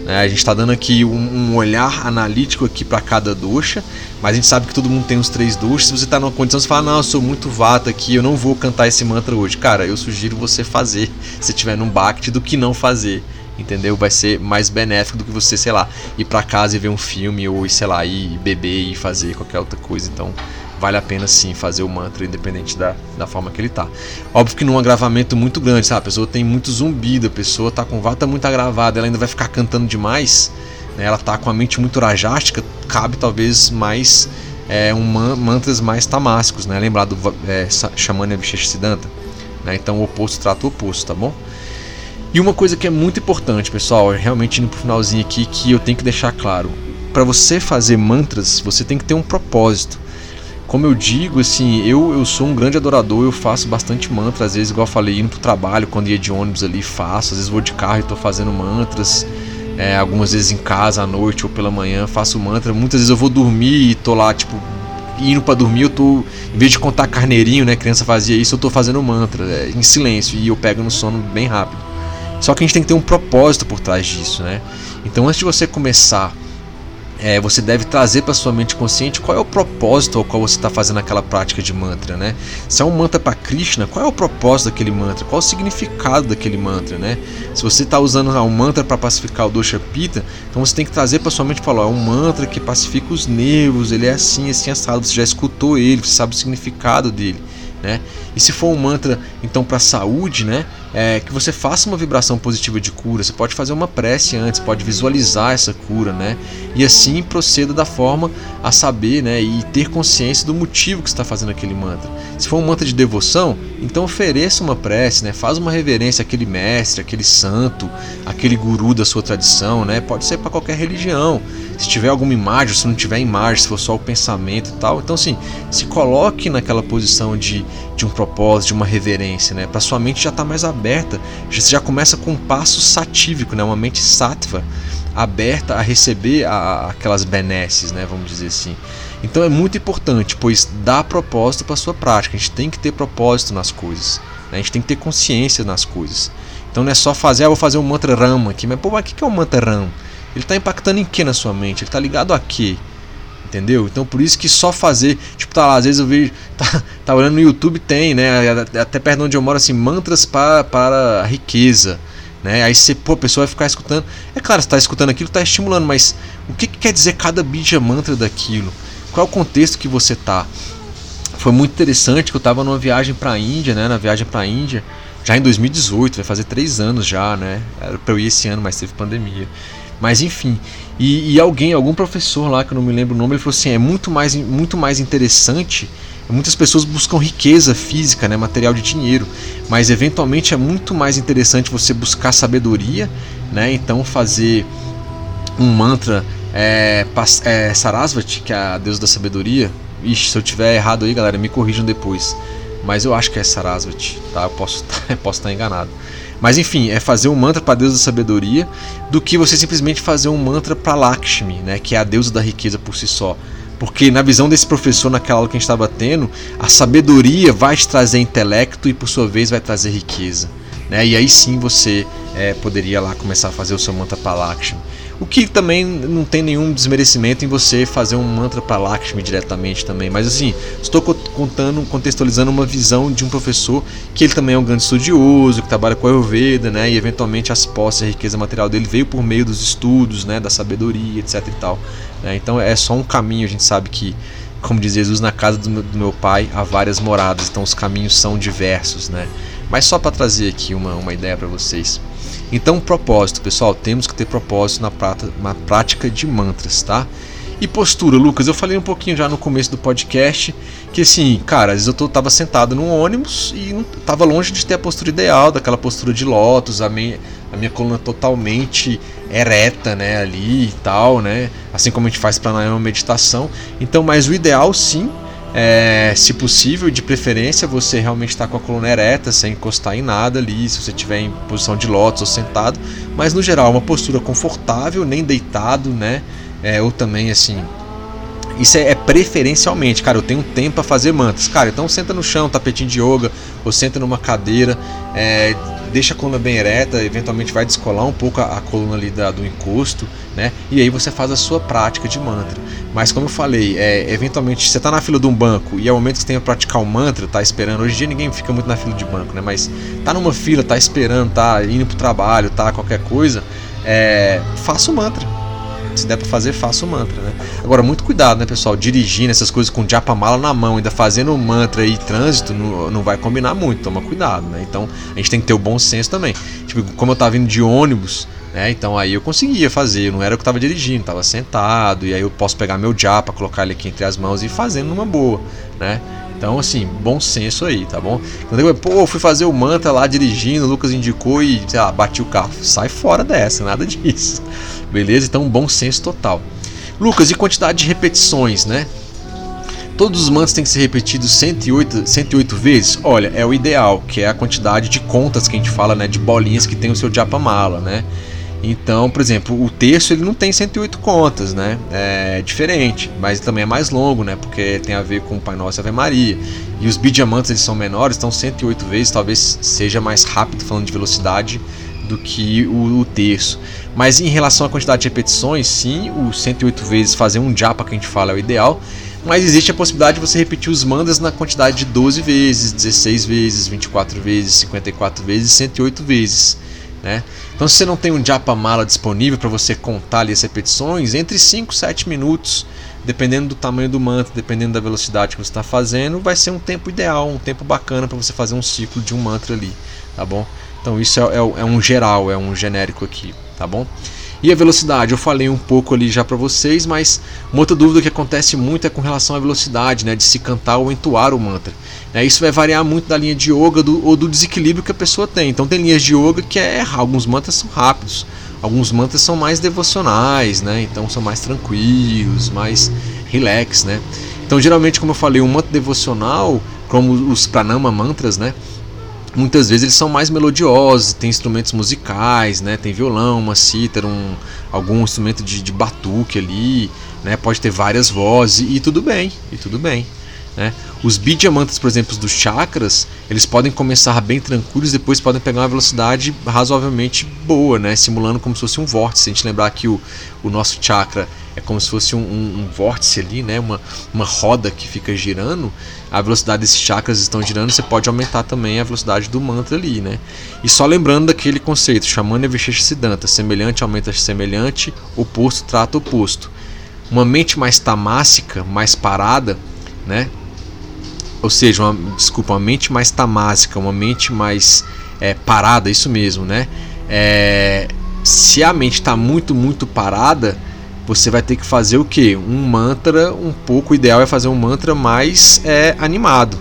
Né? A gente está dando aqui um, um, olhar analítico aqui para cada dosha, mas a gente sabe que todo mundo tem os três doshas. Se você está numa condição de falar, não, eu sou muito vata aqui, eu não vou cantar esse mantra hoje. Cara, eu sugiro você fazer se tiver num Bhakti do que não fazer entendeu? Vai ser mais benéfico do que você, sei lá, ir para casa e ver um filme ou, sei lá, ir beber e fazer qualquer outra coisa. Então, vale a pena sim fazer o mantra independente da, da forma que ele tá. Óbvio que num agravamento muito grande, sabe? A pessoa tem muito zumbido, a pessoa tá com vata muito agravada, ela ainda vai ficar cantando demais, né? Ela tá com a mente muito rajástica, cabe talvez mais é, um man mantras mais tamásicos, né? Lembrar do é, Shamanya Siddhanta, né? Então o oposto trata o oposto, tá bom? E uma coisa que é muito importante, pessoal, realmente indo pro finalzinho aqui, que eu tenho que deixar claro. Para você fazer mantras, você tem que ter um propósito. Como eu digo, assim, eu, eu sou um grande adorador, eu faço bastante mantras, às vezes, igual eu falei, indo pro trabalho, quando ia de ônibus ali, faço, às vezes vou de carro e tô fazendo mantras. É, algumas vezes em casa à noite ou pela manhã faço mantra. Muitas vezes eu vou dormir e tô lá, tipo, indo para dormir, eu tô, em vez de contar carneirinho, né, criança fazia isso, eu tô fazendo mantra, é, em silêncio, e eu pego no sono bem rápido. Só que a gente tem que ter um propósito por trás disso, né? Então antes de você começar é, você deve trazer para sua mente consciente qual é o propósito ao qual você está fazendo aquela prática de mantra, né? Se é um mantra para Krishna, qual é o propósito daquele mantra? Qual é o significado daquele mantra, né? Se você está usando um mantra para pacificar o dosha pita, então você tem que trazer para sua mente e falar, é um mantra que pacifica os nervos, ele é assim, assim assado, você já escutou ele, você sabe o significado dele, né? E se for um mantra então para saúde, né, é, que você faça uma vibração positiva de cura. Você pode fazer uma prece antes, pode visualizar essa cura, né, e assim proceda da forma a saber, né, e ter consciência do motivo que está fazendo aquele mantra. Se for um mantra de devoção, então ofereça uma prece, né, faz uma reverência àquele mestre, aquele santo, aquele guru da sua tradição, né, pode ser para qualquer religião. Se tiver alguma imagem, se não tiver imagem, se for só o pensamento e tal, então assim, se coloque naquela posição de, de um propósito, de uma reverência, né? Para sua mente já estar tá mais aberta, você já começa com um passo satívico, né? Uma mente sattva aberta a receber a, aquelas benesses, né? Vamos dizer assim. Então é muito importante, pois dá propósito para sua prática. A gente tem que ter propósito nas coisas. Né? A gente tem que ter consciência nas coisas. Então não é só fazer, ah, vou fazer um mantra Rama aqui, mas pô, mas o que é um mantra Ram? Ele está impactando em que na sua mente? Ele está ligado a quê? Entendeu? Então por isso que só fazer, tipo, tá lá, às vezes eu vejo, <laughs> tá, tá olhando no YouTube, tem, né? Até perto onde eu moro, assim, mantras para, para a riqueza. Né? Aí você, pô, a pessoa vai ficar escutando. É claro, você está escutando aquilo, está estimulando, mas o que, que quer dizer cada bija mantra daquilo? Qual é o contexto que você tá? Foi muito interessante que eu estava numa viagem para a Índia, né? Na viagem para a Índia, já em 2018, vai fazer três anos já, né? Era para eu ir esse ano, mas teve pandemia. Mas enfim, e, e, alguém, algum professor lá que eu não me lembro o nome, ele falou assim: é muito mais, muito mais interessante. Muitas pessoas buscam riqueza física, né, material de dinheiro, mas eventualmente é muito mais interessante você buscar sabedoria, né? Então fazer um mantra é, é, Sarasvati, que é a deusa da sabedoria. Ixi, se eu tiver errado aí, galera, me corrijam depois. Mas eu acho que é Sarasvati, tá? Eu posso, <laughs> posso estar enganado. Mas enfim, é fazer um mantra para a deusa da sabedoria do que você simplesmente fazer um mantra para Lakshmi, né, que é a deusa da riqueza por si só. Porque na visão desse professor, naquela aula que a gente estava tendo, a sabedoria vai te trazer intelecto e por sua vez vai trazer riqueza. Né? E aí sim você é, poderia lá começar a fazer o seu mantra para Lakshmi. O que também não tem nenhum desmerecimento em você fazer um mantra para Lakshmi diretamente também. Mas assim, estou contando, contextualizando uma visão de um professor que ele também é um grande estudioso, que trabalha com a Ayurveda, né? E eventualmente as posses a riqueza material dele veio por meio dos estudos, né? Da sabedoria, etc e tal. Né? Então é só um caminho, a gente sabe que como diz Jesus, na casa do meu, pai há várias moradas, então os caminhos são diversos, né? Mas só para trazer aqui uma, uma ideia para vocês. Então, propósito, pessoal, temos que ter propósito na, prata, na prática de mantras, tá? E postura, Lucas, eu falei um pouquinho já no começo do podcast que assim, cara, às vezes eu tô, tava sentado num ônibus e não, tava longe de ter a postura ideal, daquela postura de lótus, a minha, a minha coluna totalmente ereta, né, ali e tal, né? Assim como a gente faz pranayama meditação. Então, mas o ideal sim é, se possível, de preferência, você realmente está com a coluna ereta, sem encostar em nada ali, se você estiver em posição de lótus ou sentado, mas no geral uma postura confortável, nem deitado, né? É, ou também assim. Isso é, é, preferencialmente, cara. Eu tenho tempo para fazer mantras, cara. Então senta no chão, tapetinho de yoga, ou senta numa cadeira, é, deixa a coluna bem ereta, eventualmente vai descolar um pouco a, a coluna ali da, do encosto, né? E aí você faz a sua prática de mantra. Mas como eu falei, é, eventualmente você está na fila de um banco e é o momento que você tem que praticar o mantra, tá esperando. Hoje em dia ninguém fica muito na fila de banco, né? Mas tá numa fila, tá esperando, tá indo pro trabalho, tá qualquer coisa, é, faça o mantra se der para fazer, faça o mantra, né? Agora, muito cuidado, né, pessoal? Dirigindo essas coisas com mala na mão, ainda fazendo mantra e trânsito, não, não vai combinar muito, toma cuidado, né? Então, a gente tem que ter o bom senso também. Tipo, como eu tava vindo de ônibus, né? Então aí eu conseguia fazer, não era o que eu tava dirigindo, tava sentado, e aí eu posso pegar meu japa, colocar ele aqui entre as mãos e ir fazendo numa boa, né? Então, assim, bom senso aí, tá bom? Quando eu, pô, fui fazer o mantra lá dirigindo, o Lucas indicou e, sei lá, bati o carro. Sai fora dessa, nada <laughs> disso. Beleza? Então, bom senso total. Lucas, e quantidade de repetições, né? Todos os mantras têm que ser repetidos 108, 108 vezes? Olha, é o ideal, que é a quantidade de contas que a gente fala, né? De bolinhas que tem o seu Japamala, né? Então, por exemplo, o terço ele não tem 108 contas, né? É diferente, mas também é mais longo, né? Porque tem a ver com o Pai Nosso e Ave Maria. E os bidiamantes eles são menores, então 108 vezes talvez seja mais rápido falando de velocidade do que o, o terço. Mas em relação à quantidade de repetições, sim, o 108 vezes fazer um japa que a gente fala é o ideal. Mas existe a possibilidade de você repetir os mandas na quantidade de 12 vezes, 16 vezes, 24 vezes, 54 vezes, 108 vezes. Né? Então, se você não tem um japa mala disponível para você contar ali as repetições, entre 5 e 7 minutos, dependendo do tamanho do mantra, dependendo da velocidade que você está fazendo, vai ser um tempo ideal, um tempo bacana para você fazer um ciclo de um mantra ali, tá bom? Então, isso é, é, é um geral, é um genérico aqui, tá bom? E a velocidade, eu falei um pouco ali já para vocês, mas uma outra dúvida que acontece muito é com relação à velocidade, né, de se cantar ou entoar o mantra. É, isso vai variar muito da linha de yoga do, ou do desequilíbrio que a pessoa tem. Então tem linhas de yoga que é alguns mantras são rápidos, alguns mantras são mais devocionais, né? Então são mais tranquilos, mais relax, né? Então geralmente, como eu falei, um mantra devocional, como os pranama mantras, né? Muitas vezes eles são mais melodiosos, tem instrumentos musicais, né? Tem violão, uma cítara, um, algum instrumento de, de batuque ali, né? Pode ter várias vozes e tudo bem, e tudo bem. Né? Os bidiamantas, por exemplo, dos chakras, eles podem começar bem tranquilos, depois podem pegar uma velocidade razoavelmente boa, né? simulando como se fosse um vórtice. Se a gente lembrar que o, o nosso chakra é como se fosse um, um, um, vórtice ali, né? uma, uma roda que fica girando, a velocidade desses chakras estão girando, você pode aumentar também a velocidade do mantra ali. Né? E só lembrando daquele conceito, Shamana Vishesh Siddhanta, semelhante aumenta semelhante, oposto trata oposto. Uma mente mais tamássica, mais parada, né? ou seja, uma, desculpa, uma mente mais tamásica, uma mente mais é, parada, isso mesmo, né? É, se a mente está muito, muito parada, você vai ter que fazer o que? Um mantra um pouco, o ideal é fazer um mantra mais é, animado.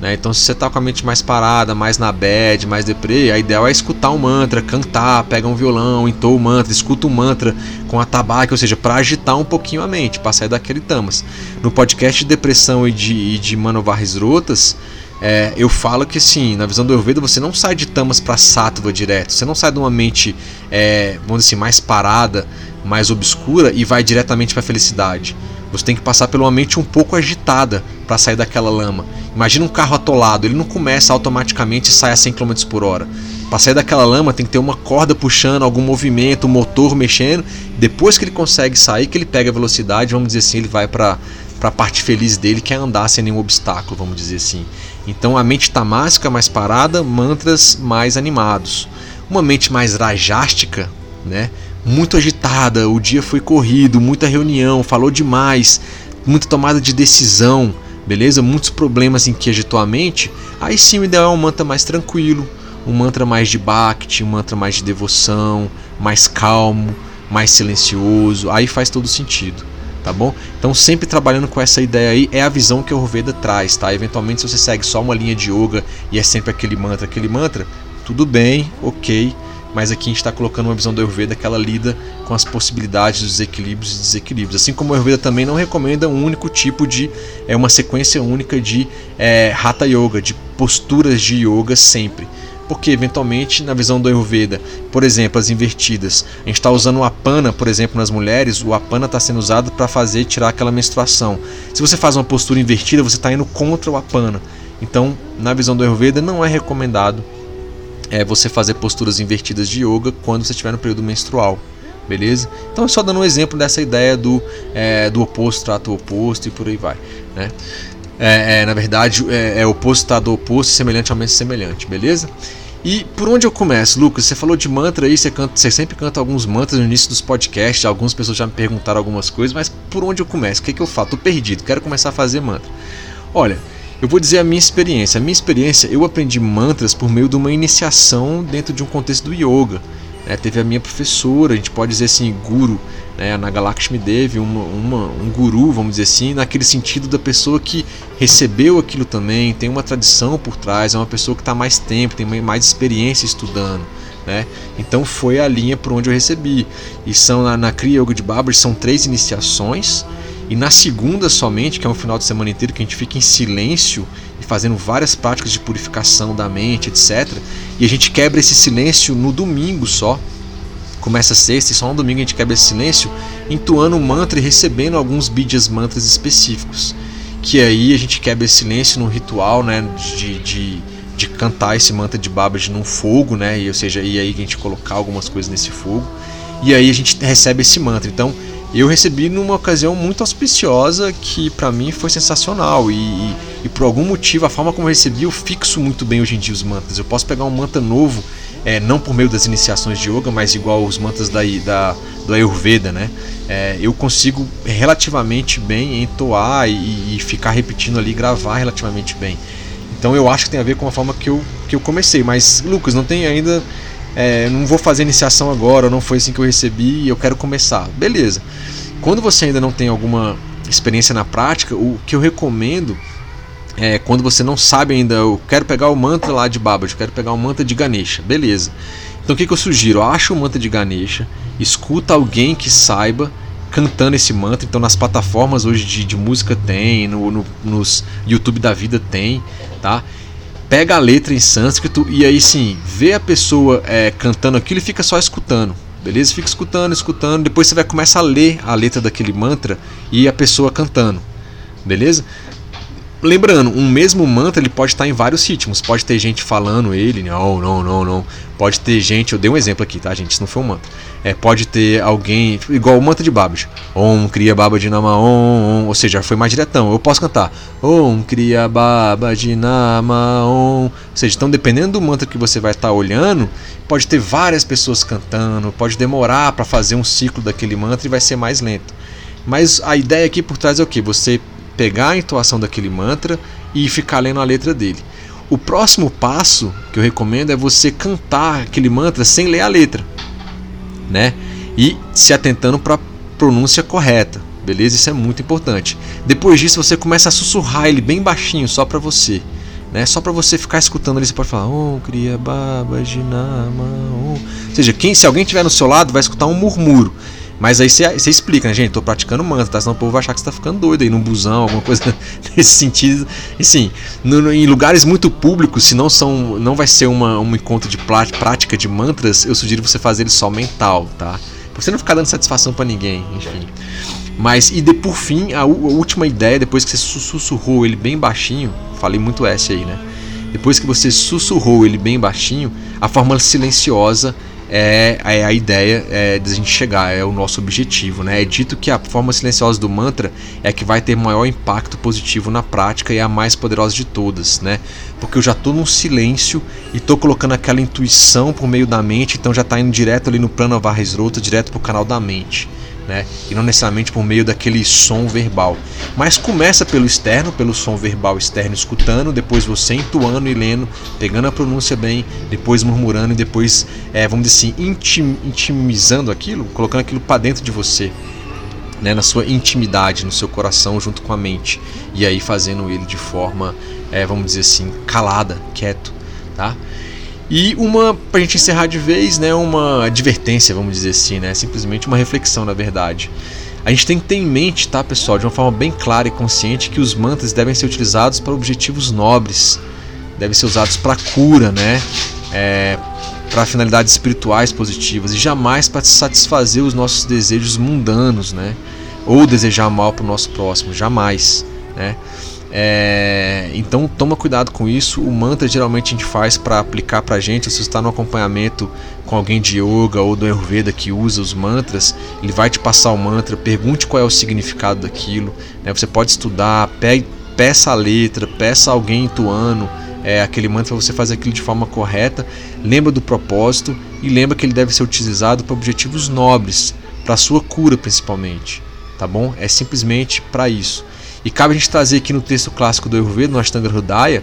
Né? Então, se você está com a mente mais parada, mais na bad, mais deprê, a ideal é escutar um mantra, cantar, pega um violão, entoa o mantra, escuta um mantra com a tabaque, ou seja, para agitar um pouquinho a mente, para sair daquele tamas. No podcast de depressão e de, e de Manovarres Rotas, é, eu falo que sim, na visão do Ayurveda você não sai de tamas para sattva direto, você não sai de uma mente, é, vamos dizer assim, mais parada, mais obscura e vai diretamente para a felicidade. Você tem que passar por uma mente um pouco agitada para sair daquela lama. Imagina um carro atolado, ele não começa automaticamente e sai a 100 km por hora. Para sair daquela lama tem que ter uma corda puxando, algum movimento, um motor mexendo. Depois que ele consegue sair, que ele pega a velocidade, vamos dizer assim, ele vai para a parte feliz dele, que é andar sem nenhum obstáculo, vamos dizer assim. Então a mente tamásica mais parada, mantras mais animados. Uma mente mais rajástica, né? Muito agitada, o dia foi corrido, muita reunião, falou demais, muita tomada de decisão, beleza? Muitos problemas em que agitou a mente. Aí sim o ideal é um mantra mais tranquilo, um mantra mais de bhakti, um mantra mais de devoção, mais calmo, mais silencioso. Aí faz todo sentido, tá bom? Então sempre trabalhando com essa ideia aí é a visão que o Ayurveda traz, tá? Eventualmente se você segue só uma linha de yoga e é sempre aquele mantra, aquele mantra, tudo bem, ok mas aqui a gente está colocando uma visão do Ayurveda que ela lida com as possibilidades dos equilíbrios e desequilíbrios. Assim como o Ayurveda também não recomenda um único tipo de, é uma sequência única de é, Hatha Yoga, de posturas de yoga sempre. Porque eventualmente, na visão do Ayurveda, por exemplo, as invertidas, a gente está usando o apana, por exemplo, nas mulheres, o apana está sendo usado para fazer tirar aquela menstruação. Se você faz uma postura invertida, você está indo contra o apana. Então, na visão do Ayurveda, não é recomendado é você fazer posturas invertidas de yoga quando você estiver no período menstrual. Beleza? Então, só dando um exemplo dessa ideia do, é, do oposto trata o oposto e por aí vai. Né? É, é, na verdade, é, é oposto trata o oposto semelhante aumenta semelhante, beleza? E por onde eu começo, Lucas? Você falou de mantra aí, você, canta, você sempre canta alguns mantras no início dos podcasts, algumas pessoas já me perguntaram algumas coisas, mas por onde eu começo? O que, que eu faço? Tô perdido, quero começar a fazer mantra. Olha, eu vou dizer a minha experiência. A minha experiência, eu aprendi mantras por meio de uma iniciação dentro de um contexto do yoga. É, teve a minha professora, a gente pode dizer assim, guru, né, a Nagalakshmi Devi, uma, uma, um guru, vamos dizer assim, naquele sentido da pessoa que recebeu aquilo também, tem uma tradição por trás, é uma pessoa que está mais tempo, tem mais experiência estudando. Né? Então foi a linha por onde eu recebi. E são na, na Kriya Yoga de Babar são três iniciações e na segunda somente, que é um final de semana inteiro que a gente fica em silêncio e fazendo várias práticas de purificação da mente, etc. E a gente quebra esse silêncio no domingo só. Começa sexta e só no domingo a gente quebra esse silêncio, entoando um mantra e recebendo alguns bidyas mantras específicos. Que aí a gente quebra esse silêncio no ritual né, de, de de cantar esse mantra de Babaji num fogo, né? E, ou seja, e aí a gente colocar algumas coisas nesse fogo. E aí a gente recebe esse mantra. Então, eu recebi numa ocasião muito auspiciosa que para mim foi sensacional e, e, e, por algum motivo a forma como eu recebi eu fixo muito bem hoje em dia os mantras. Eu posso pegar um mantra novo, é, não por meio das iniciações de yoga, mas igual os mantras da, da do Ayurveda, né? É, eu consigo relativamente bem entoar e, e ficar repetindo ali, gravar relativamente bem. Então eu acho que tem a ver com a forma que eu, que eu comecei. Mas, Lucas, não tem ainda. É, não vou fazer iniciação agora, não foi assim que eu recebi eu quero começar. Beleza. Quando você ainda não tem alguma experiência na prática, o que eu recomendo é quando você não sabe ainda, eu quero pegar o mantra lá de Baba, eu quero pegar o mantra de Ganesha. Beleza. Então o que, que eu sugiro? Acha o mantra de Ganesha, escuta alguém que saiba cantando esse mantra. Então nas plataformas hoje de, de música tem, no, no, nos YouTube da vida tem, tá? Pega a letra em sânscrito e aí sim, vê a pessoa é, cantando aquilo e fica só escutando. Beleza? Fica escutando, escutando. Depois você vai começar a ler a letra daquele mantra e a pessoa cantando. Beleza? Lembrando, um mesmo mantra ele pode estar em vários ritmos. Pode ter gente falando ele, não, não, não, não. Pode ter gente, eu dei um exemplo aqui, tá, gente? Isso não foi um mantra. É, pode ter alguém, igual o mantra de Babaji. Om Kriya Babaji Nama Om, ou seja, foi mais diretão. Eu posso cantar Om Kriya Babaji Nama Om. Ou seja, então dependendo do mantra que você vai estar olhando, pode ter várias pessoas cantando, pode demorar para fazer um ciclo daquele mantra e vai ser mais lento. Mas a ideia aqui por trás é o que? Você pegar a entoação daquele mantra e ficar lendo a letra dele. O próximo passo que eu recomendo é você cantar aquele mantra sem ler a letra, né? E se atentando para a pronúncia correta, beleza? Isso é muito importante. Depois disso você começa a sussurrar ele bem baixinho só para você, né? Só para você ficar escutando ali, você pode falar Om Kriya Baba Jinama. Ou seja, quem, se alguém estiver no seu lado vai escutar um murmúrio. Mas aí você explica, né, gente? Tô praticando mantra, tá? Senão o povo vai achar que você tá ficando doido aí num busão, alguma coisa <laughs> nesse sentido. E sim, no, no, em lugares muito públicos, se não são. não vai ser uma, um encontro de prática de mantras, eu sugiro você fazer ele só mental, tá? Pra você não ficar dando satisfação para ninguém, enfim. Mas, e de, por fim, a, a, última ideia, depois que você sussurrou ele bem baixinho, falei muito S aí, né? Depois que você sussurrou ele bem baixinho, a forma silenciosa é, é a ideia é, de a gente chegar, é o nosso objetivo. Né? É dito que a forma silenciosa do mantra é que vai ter maior impacto positivo na prática e é a mais poderosa de todas, né? Porque eu já estou num silêncio e estou colocando aquela intuição por meio da mente, então já está indo direto ali no plano Varresrota, direto para o canal da mente né? E não necessariamente por meio daquele som verbal. Mas começa pelo externo, pelo som verbal externo, escutando, depois você entoando e lendo, pegando a pronúncia bem, depois murmurando e depois, é, vamos dizer assim, intim, intimizando aquilo, colocando aquilo para dentro de você. Né, na sua intimidade, no seu coração, junto com a mente, e aí fazendo ele de forma, é, vamos dizer assim, calada, quieto, tá? E uma, pra gente encerrar de vez, né, uma advertência, vamos dizer assim, né, simplesmente uma reflexão, na verdade. A gente tem que ter em mente, tá, pessoal, de uma forma bem clara e consciente, que os mantras devem ser utilizados para objetivos nobres, devem ser usados para cura, né, é, para finalidades espirituais positivas e jamais para satisfazer os nossos desejos mundanos, né, ou desejar mal para o nosso próximo, jamais, né. É, então toma cuidado com isso. O mantra geralmente a gente faz para aplicar para gente. Se você está no acompanhamento com alguém de yoga ou do Ayurveda que usa os mantras, ele vai te passar o mantra. Pergunte qual é o significado daquilo. Né? Você pode estudar, pe peça a letra, peça alguém entoando é, aquele mantra para você fazer aquilo de forma correta. Lembra do propósito e lembra que ele deve ser utilizado para objetivos nobres, para sua cura principalmente. Tá bom? É simplesmente para isso. E cabe a gente trazer aqui no texto clássico do Ayurveda, no Ashtanga Hridaya,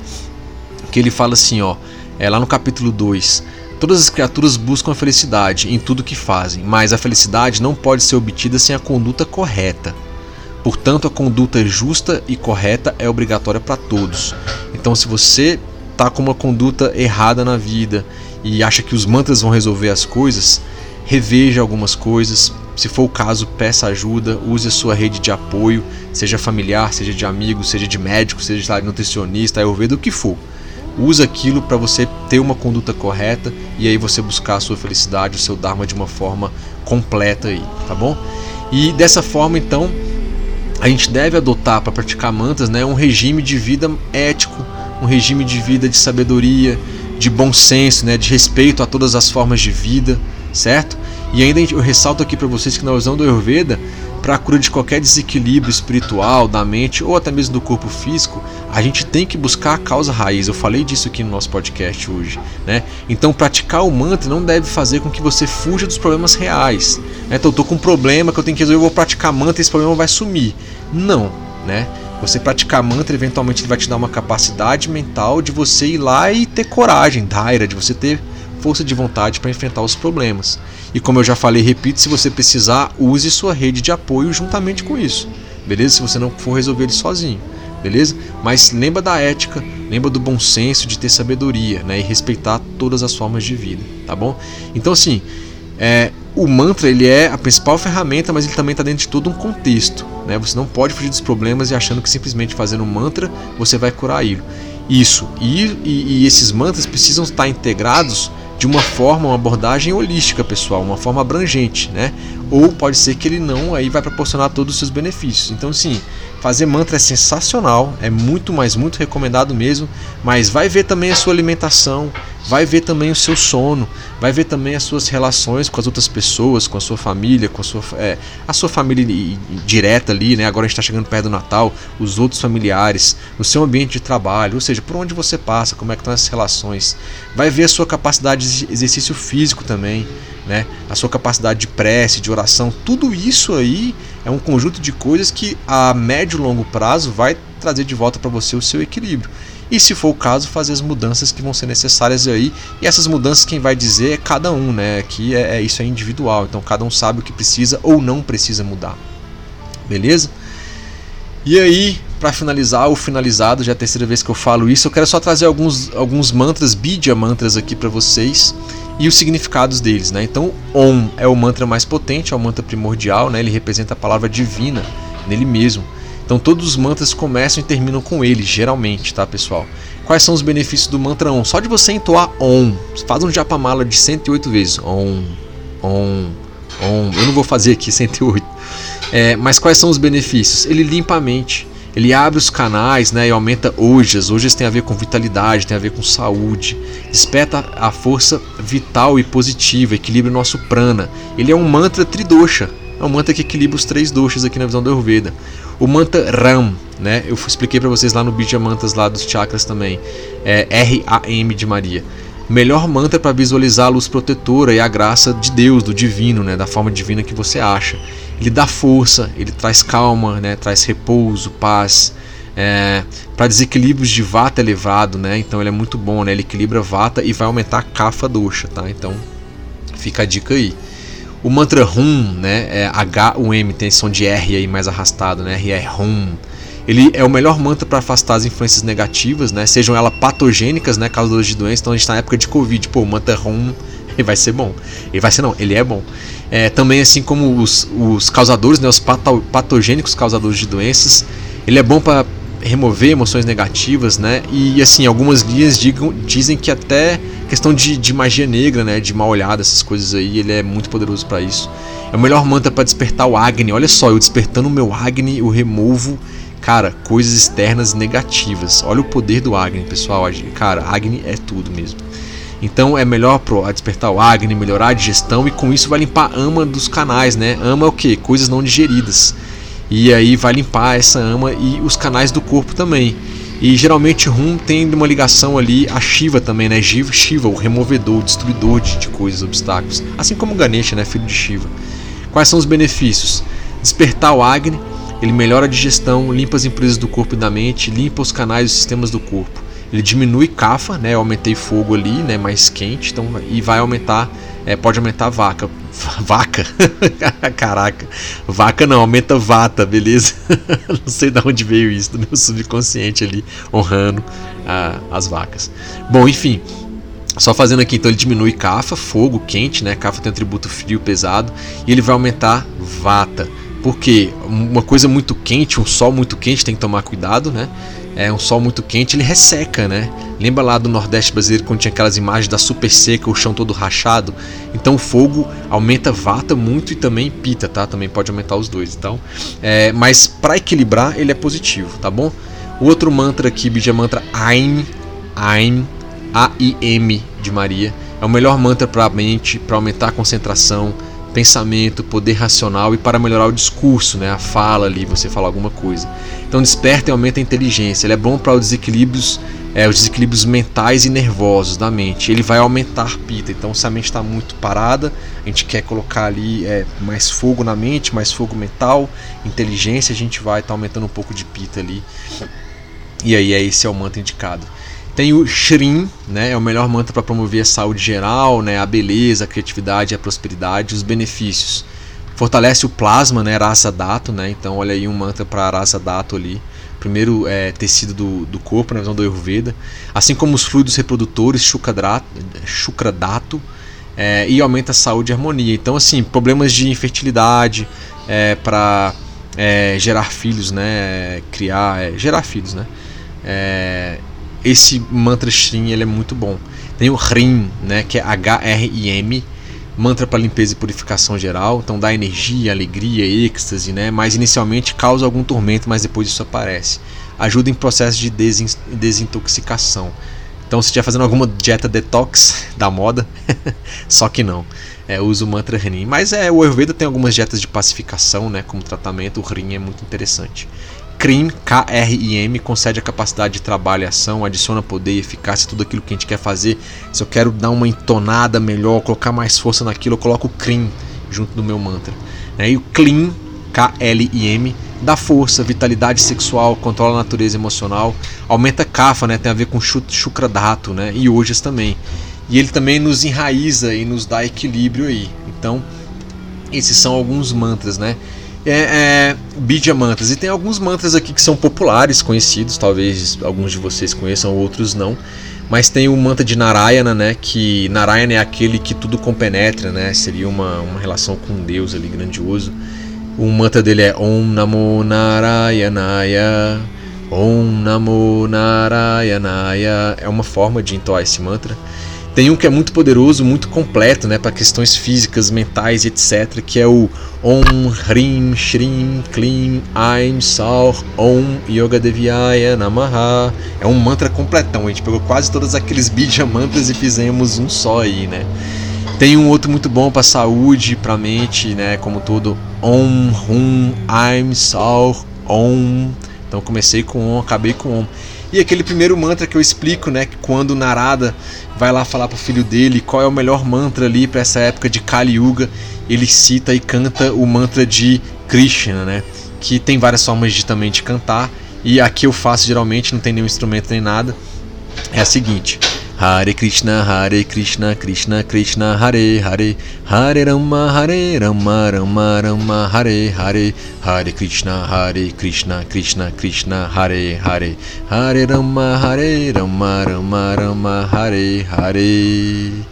que ele fala assim, ó, é lá no capítulo 2, Todas as criaturas buscam a felicidade em tudo que fazem, mas a felicidade não pode ser obtida sem a conduta correta. Portanto, a conduta justa e correta é obrigatória para todos. Então, se você está com uma conduta errada na vida e acha que os mantras vão resolver as coisas, reveja algumas coisas, se for o caso, peça ajuda, use a sua rede de apoio, seja familiar, seja de amigo, seja de médico, seja de nutricionista, ayurveda, o que for. Use aquilo para você ter uma conduta correta e aí você buscar a sua felicidade, o seu dharma de uma forma completa aí, tá bom? E dessa forma, então, a gente deve adotar para praticar mantras, né, um regime de vida ético, um regime de vida de sabedoria, de bom senso, né, de respeito a todas as formas de vida, certo? E ainda eu ressalto aqui para vocês que na visão do Ayurveda, para a cura de qualquer desequilíbrio espiritual, da mente ou até mesmo do corpo físico, a gente tem que buscar a causa raiz. Eu falei disso aqui no nosso podcast hoje. Né? Então, praticar o mantra não deve fazer com que você fuja dos problemas reais. Né? Então, eu estou com um problema que eu tenho que resolver, eu vou praticar mantra e esse problema vai sumir. Não. Né? Você praticar mantra, eventualmente, ele vai te dar uma capacidade mental de você ir lá e ter coragem, daira, de você ter força de vontade para enfrentar os problemas. E como eu já falei, repito, se você precisar, use sua rede de apoio juntamente com isso. Beleza? Se você não for resolver ele sozinho. Beleza? Mas lembra da ética, lembra do bom senso, de ter sabedoria, né? E respeitar todas as formas de vida, tá bom? Então assim, é, o mantra ele é a principal ferramenta, mas ele também está dentro de todo um contexto. Né? Você não pode fugir dos problemas e achando que simplesmente fazendo um mantra você vai curar ele. Isso. E, e, e esses mantras precisam estar integrados de uma forma, uma abordagem holística, pessoal, uma forma abrangente, né? Ou pode ser que ele não aí vai proporcionar todos os seus benefícios. Então, sim, fazer mantra é sensacional, é muito, mais muito recomendado mesmo, mas vai ver também a sua alimentação, vai ver também o seu sono, vai ver também as suas relações com as outras pessoas, com a sua família, com a sua, é, a sua família direta ali, né? Agora a gente está chegando perto do Natal, os outros familiares, no seu ambiente de trabalho, ou seja, por onde você passa, como é que estão as relações. Vai ver a sua capacidade de exercício físico também, né? A sua capacidade de prece, de oração, tudo isso aí é um conjunto de coisas que a médio e longo prazo vai trazer de volta para você o seu equilíbrio e, se for o caso, fazer as mudanças que vão ser necessárias aí. E essas mudanças quem vai dizer é cada um, né? Que é, é isso é individual, então cada um sabe o que precisa ou não precisa mudar. Beleza? E aí, para finalizar, o finalizado, já é a terceira vez que eu falo isso, eu quero só trazer alguns, alguns mantras, Bidya mantras aqui para vocês e os significados deles, né? Então, Om é o mantra mais potente, é o mantra primordial, né? Ele representa a palavra divina nele mesmo. Então todos os mantras começam e terminam com ele, geralmente, tá, pessoal? Quais são os benefícios do mantra Om? Só de você entoar Om, faz um japamala de 108 vezes. Om, Om, Om. Eu não vou fazer aqui <laughs> 108. É, mas quais são os benefícios? Ele limpa a mente, ele abre os canais né, e aumenta ojas. Ojas tem a ver com vitalidade, tem a ver com saúde. Desperta a força vital e positiva, equilibra o nosso prana. Ele é um mantra tridosha, é um mantra que equilibra os três doshas aqui na visão do Ayurveda. O mantra Ram, né? Eu expliquei para vocês lá no Bija Mantras lá dos chakras também. É R-A-M de Maria. Melhor mantra para visualizar a luz protetora e a graça de Deus, do divino, né? Da forma divina que você acha. Ele dá força, ele traz calma, né? Traz repouso, paz. É, para desequilíbrios de vata elevado, né? Então ele é muito bom, né? Ele equilibra vata e vai aumentar a kapha dosha, tá? Então fica a dica aí. O mantra Hum, né, é H-U-M, tem som de R aí mais arrastado, né, R é Hum. Ele é o melhor mantra para afastar as influências negativas, né, sejam elas patogênicas, né, causadoras de doenças. Então a gente está na época de Covid, pô, o mantra Hum ele vai ser bom. Ele vai ser não, ele é bom. É, também assim como os, os causadores, né, os pato, patogênicos causadores de doenças, ele é bom para remover emoções negativas, né? E assim, algumas linhas digam, dizem que até questão de, de magia negra, né? De mal olhada, essas coisas aí, ele é muito poderoso para isso. É o melhor mantra para despertar o Agni. Olha só, eu despertando o meu Agni, eu removo, cara, coisas externas negativas. Olha o poder do Agni, pessoal. Cara, Agni é tudo mesmo. Então é melhor pro, despertar o Agni, melhorar a digestão e com isso vai limpar ama dos canais, né? Ama é o que? Coisas não digeridas. E aí vai limpar essa ama e os canais do corpo também. E geralmente Rum tem uma ligação ali a Shiva também, né? Shiva, o removedor, o destruidor de, de coisas, obstáculos. Assim como Ganesha, né? Filho de Shiva. Quais são os benefícios? Despertar o Agni, ele melhora a digestão, limpa as impurezas do corpo e da mente, limpa os canais e sistemas do corpo. Ele diminui Kapha, né? Eu aumentei fogo ali, né? Mais quente, então e vai aumentar, é, pode aumentar a vaca, <laughs> Vaca? <laughs> Caraca. Vaca não, aumenta vata, beleza? <laughs> não sei de onde veio isso, do meu subconsciente ali, honrando ah, as vacas. Bom, enfim. Só fazendo aqui, então ele diminui Kapha, fogo quente, né? Kapha tem um atributo frio pesado. E ele vai aumentar Vata. Porque uma coisa muito quente, um sol muito quente, tem que tomar cuidado, né? É um sol muito quente, ele resseca, né? Lembra lá do Nordeste brasileiro quando tinha aquelas imagens da super seca, o chão todo rachado? Então o fogo aumenta vata muito e também pita, tá? Também pode aumentar os dois. Então, é, mas para equilibrar ele é positivo, tá bom? O outro mantra aqui, Bija Mantra Aim, Aim, A-I-M de Maria, é o melhor mantra para a mente, para aumentar a concentração, pensamento, poder racional e para melhorar o discurso, né, a fala ali, você fala alguma coisa. Então desperta e aumenta a inteligência. Ele é bom para os desequilíbrios, é, os desequilíbrios mentais e nervosos da mente. Ele vai aumentar pita. Então se a mente está muito parada, a gente quer colocar ali é, mais fogo na mente, mais fogo mental, inteligência, a gente vai estar tá aumentando um pouco de pita ali. E aí é esse é o mantra indicado. Tem o Shrim, né, é o melhor mantra para promover a saúde geral, né, a beleza, a criatividade, a prosperidade, os benefícios. Fortalece o plasma, né, Rasa Dato, né, então olha aí um mantra para Rasa Dato ali. Primeiro é, tecido do, do corpo, na visão do Ayurveda. Assim como os fluidos reprodutores, Shukra Dato, é, e aumenta a saúde e harmonia. Então, assim, problemas de infertilidade, é, para é, gerar filhos, né, criar, é, gerar filhos, né, é, esse mantra Shrim ele é muito bom. Tem o Hrim, né, que é H-R-I-M, mantra para limpeza e purificação geral, então dá energia, alegria, êxtase, né, mas inicialmente causa algum tormento, mas depois isso aparece. Ajuda em processo de desintoxicação. Então, se estiver fazendo alguma dieta detox <laughs> da moda, <laughs> só que não. É, usa o mantra Hrim. Mas é, o Ayurveda tem algumas dietas de pacificação, né, como tratamento. O Hrim é muito interessante. CRIM, K-R-I-M, concede a capacidade de trabalho e ação, adiciona poder e eficácia tudo aquilo que a gente quer fazer. Se eu quero dar uma entonada melhor, colocar mais força naquilo, eu coloco o CRIM junto do meu mantra. Né? E o CLIM, K-L-I-M, dá força, vitalidade sexual, controla a natureza emocional, aumenta a kafa, né? tem a ver com Shukradato né? e Ojas também. E ele também nos enraiza e nos dá equilíbrio aí. Então, esses são alguns mantras, né? É, é Bidya Mantras. E tem alguns mantras aqui que são populares, conhecidos, talvez alguns de vocês conheçam, outros não. Mas tem o mantra de Narayana, né? Que Narayana é aquele que tudo compenetra, né? Seria uma, uma relação com Deus ali grandioso. O mantra dele é Om Namo Narayanaya. Om Namo Narayanaya. É uma forma de entoar esse mantra. Tem um que é muito poderoso, muito completo, né, para questões físicas, mentais, etc, que é o Om Hrim Shrim Klim Aim Sar Om Yoga Devyaya Namaha. É um mantra completão. A gente pegou quase todos aqueles <laughs> bija mantras e fizemos um só aí, né? Tem um outro muito bom para saúde, para mente, né, como todo Om Hum Aim Sar Om. Então comecei com Om, acabei com Om. E aquele primeiro mantra que eu explico, né, que quando Narada vai lá falar pro filho dele qual é o melhor mantra ali para essa época de Kali Yuga, ele cita e canta o mantra de Krishna, né, que tem várias formas de também de cantar, e aqui eu faço geralmente, não tem nenhum instrumento nem nada. É a seguinte: Hare Krishna, Hare Krishna, Krishna Krishna, Hare Hare, Hare Rama, Hare Rama, Rama Rama, Hare Hare, Hare Krishna, Hare Krishna, Krishna Krishna, Hare Hare, Hare Rama, Hare Rama, Rama Rama, Hare Hare.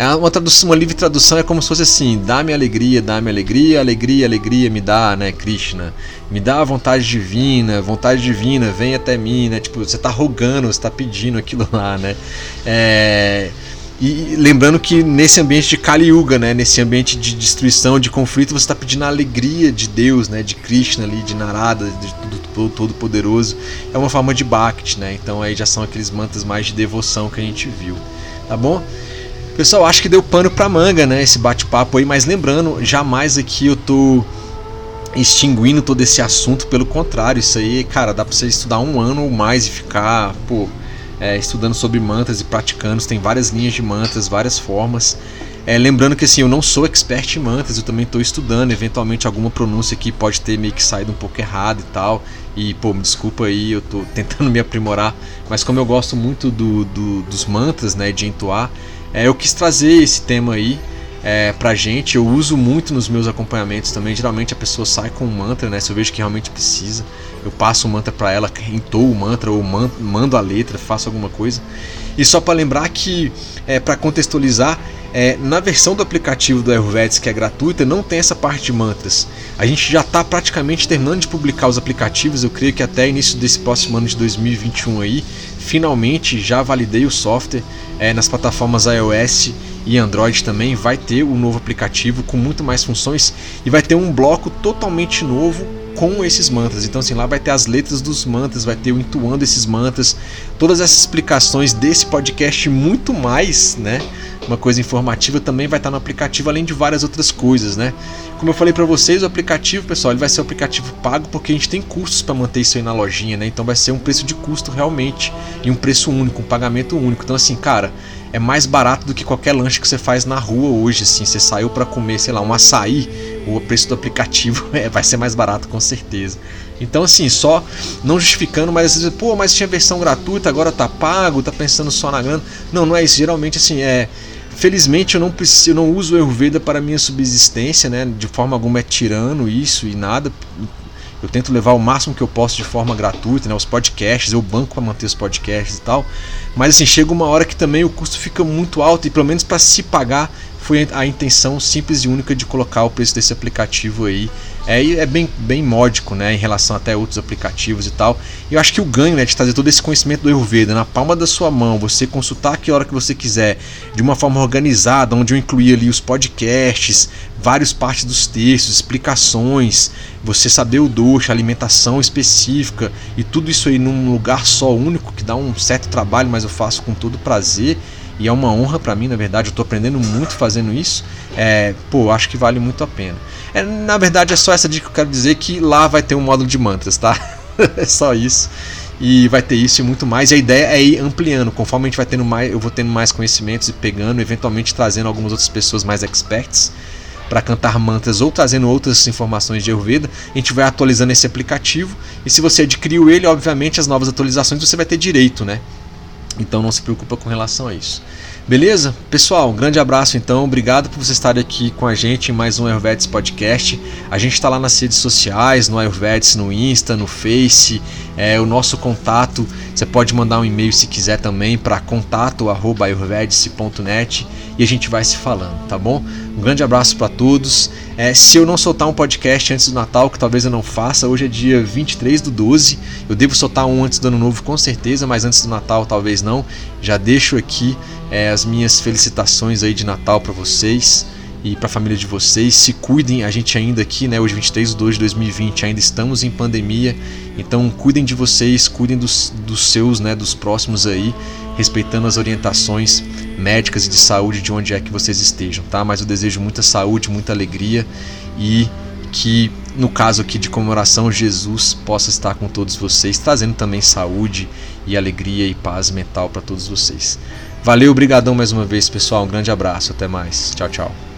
É uma tradução, uma livre tradução é como se fosse assim: dá-me alegria, dá-me alegria, alegria, alegria me dá, né, Krishna? Me dá a vontade divina, vontade divina, vem até mim, né? Tipo, você está rogando, você está pedindo aquilo lá, né? É, e lembrando que nesse ambiente de Kali Yuga, né, nesse ambiente de destruição, de conflito, você está pedindo a alegria de Deus, né, de Krishna ali, de Narada, de tudo todo poderoso. É uma forma de Bhakti, né? Então aí já são aqueles mantras mais de devoção que a gente viu, tá bom? Pessoal, acho que deu pano pra manga, né? Esse bate-papo aí, mas lembrando, jamais aqui eu tô extinguindo todo esse assunto, pelo contrário, isso aí, cara, dá pra você estudar um ano ou mais e ficar, pô, é, estudando sobre mantras e praticando. Tem várias linhas de mantras, várias formas. É, lembrando que assim, eu não sou expert em mantras, eu também estou estudando. Eventualmente, alguma pronúncia aqui pode ter meio que saído um pouco errado e tal. E, pô, me desculpa aí, eu tô <laughs> tentando me aprimorar. Mas como eu gosto muito do, do dos mantras, né, de entoar, é, eu quis trazer esse tema aí é, pra gente. Eu uso muito nos meus acompanhamentos também. Geralmente a pessoa sai com um mantra, né? Se eu vejo que realmente precisa, eu passo o um mantra para ela, entoo o mantra ou mando a letra, faço alguma coisa. E só para lembrar que, é, para contextualizar, é, na versão do aplicativo do Ayurvedics que é gratuita, não tem essa parte de mantras. A gente já está praticamente terminando de publicar os aplicativos. Eu creio que até início desse próximo ano de 2021 aí, finalmente já validei o software é, nas plataformas iOS e Android também. Vai ter o um novo aplicativo com muito mais funções e vai ter um bloco totalmente novo com esses mantras. Então, assim, lá vai ter as letras dos mantras, vai ter o entoando esses mantras, todas essas explicações desse podcast muito mais, né? Uma coisa informativa também vai estar no aplicativo, além de várias outras coisas, né? Como eu falei para vocês, o aplicativo, pessoal, ele vai ser um aplicativo pago porque a gente tem custos para manter isso aí na lojinha, né? Então vai ser um preço de custo realmente e um preço único, um pagamento único. Então, assim, cara, é mais barato do que qualquer lanche que você faz na rua hoje, assim. Você saiu para comer, sei lá, um açaí, o preço do aplicativo <laughs> é, vai ser mais barato com certeza. Então, assim, só não justificando, mas às vezes, pô, mas tinha versão gratuita, agora tá pago, tá pensando só na grana. Não, não é isso. Geralmente, assim, é. Felizmente eu não preciso, eu não uso o Ayurveda para minha subsistência, né? De forma alguma é tirando isso e nada. Eu tento levar o máximo que eu posso de forma gratuita, né? Os podcasts, eu banco para manter os podcasts e tal. Mas assim, chega uma hora que também o custo fica muito alto e pelo menos para se pagar foi a intenção simples e única de colocar o preço desse aplicativo aí. É, é bem, bem módico, né, em relação até a outros aplicativos e tal. E eu acho que o ganho, né, de trazer todo esse conhecimento do Ayurveda na palma da sua mão, você consultar que hora que você quiser, de uma forma organizada, onde eu incluí ali os podcasts, várias partes dos textos, explicações, você saber o doce, alimentação específica e tudo isso aí num lugar só único que dá um certo trabalho, mas eu faço com todo prazer e é uma honra para mim, na verdade, eu estou aprendendo muito fazendo isso. É, pô, acho que vale muito a pena. É, na verdade, é só essa dica que eu quero dizer que lá vai ter um módulo de mantras, tá? <laughs> é só isso. E vai ter isso e muito mais. E a ideia é ir ampliando, conforme a gente vai tendo mais, eu vou tendo mais conhecimentos e pegando, eventualmente trazendo algumas outras pessoas mais experts para cantar mantras ou trazendo outras informações de Ayurveda, a gente vai atualizando esse aplicativo. E se você adquiriu ele, obviamente as novas atualizações você vai ter direito, né? Então não se preocupa com relação a isso. Beleza? Pessoal, um grande abraço então. Obrigado por você estar aqui com a gente em mais um Ayurvedics Podcast. A gente está lá nas redes sociais, no Ayurvedics, no Insta, no Face. É, o nosso contato, você pode mandar um e-mail se quiser também para contato.ayurvedics.net e a gente vai se falando, tá bom? Um grande abraço para todos. É, se eu não soltar um podcast antes do Natal, que talvez eu não faça, hoje é dia 23 do 12. Eu devo soltar um antes do Ano Novo com certeza, mas antes do Natal talvez não. Já deixo aqui é, as minhas felicitações aí de Natal para vocês e para a família de vocês. Se cuidem, a gente ainda aqui, né, hoje 23 de 2 de 2020, ainda estamos em pandemia, então cuidem de vocês, cuidem dos, dos seus, né, dos próximos aí, respeitando as orientações médicas e de saúde de onde é que vocês estejam, tá? Mas eu desejo muita saúde, muita alegria e que no caso aqui de comemoração Jesus possa estar com todos vocês, trazendo também saúde e alegria e paz mental para todos vocês. Valeu, brigadão mais uma vez, pessoal. Um grande abraço, até mais. Tchau, tchau.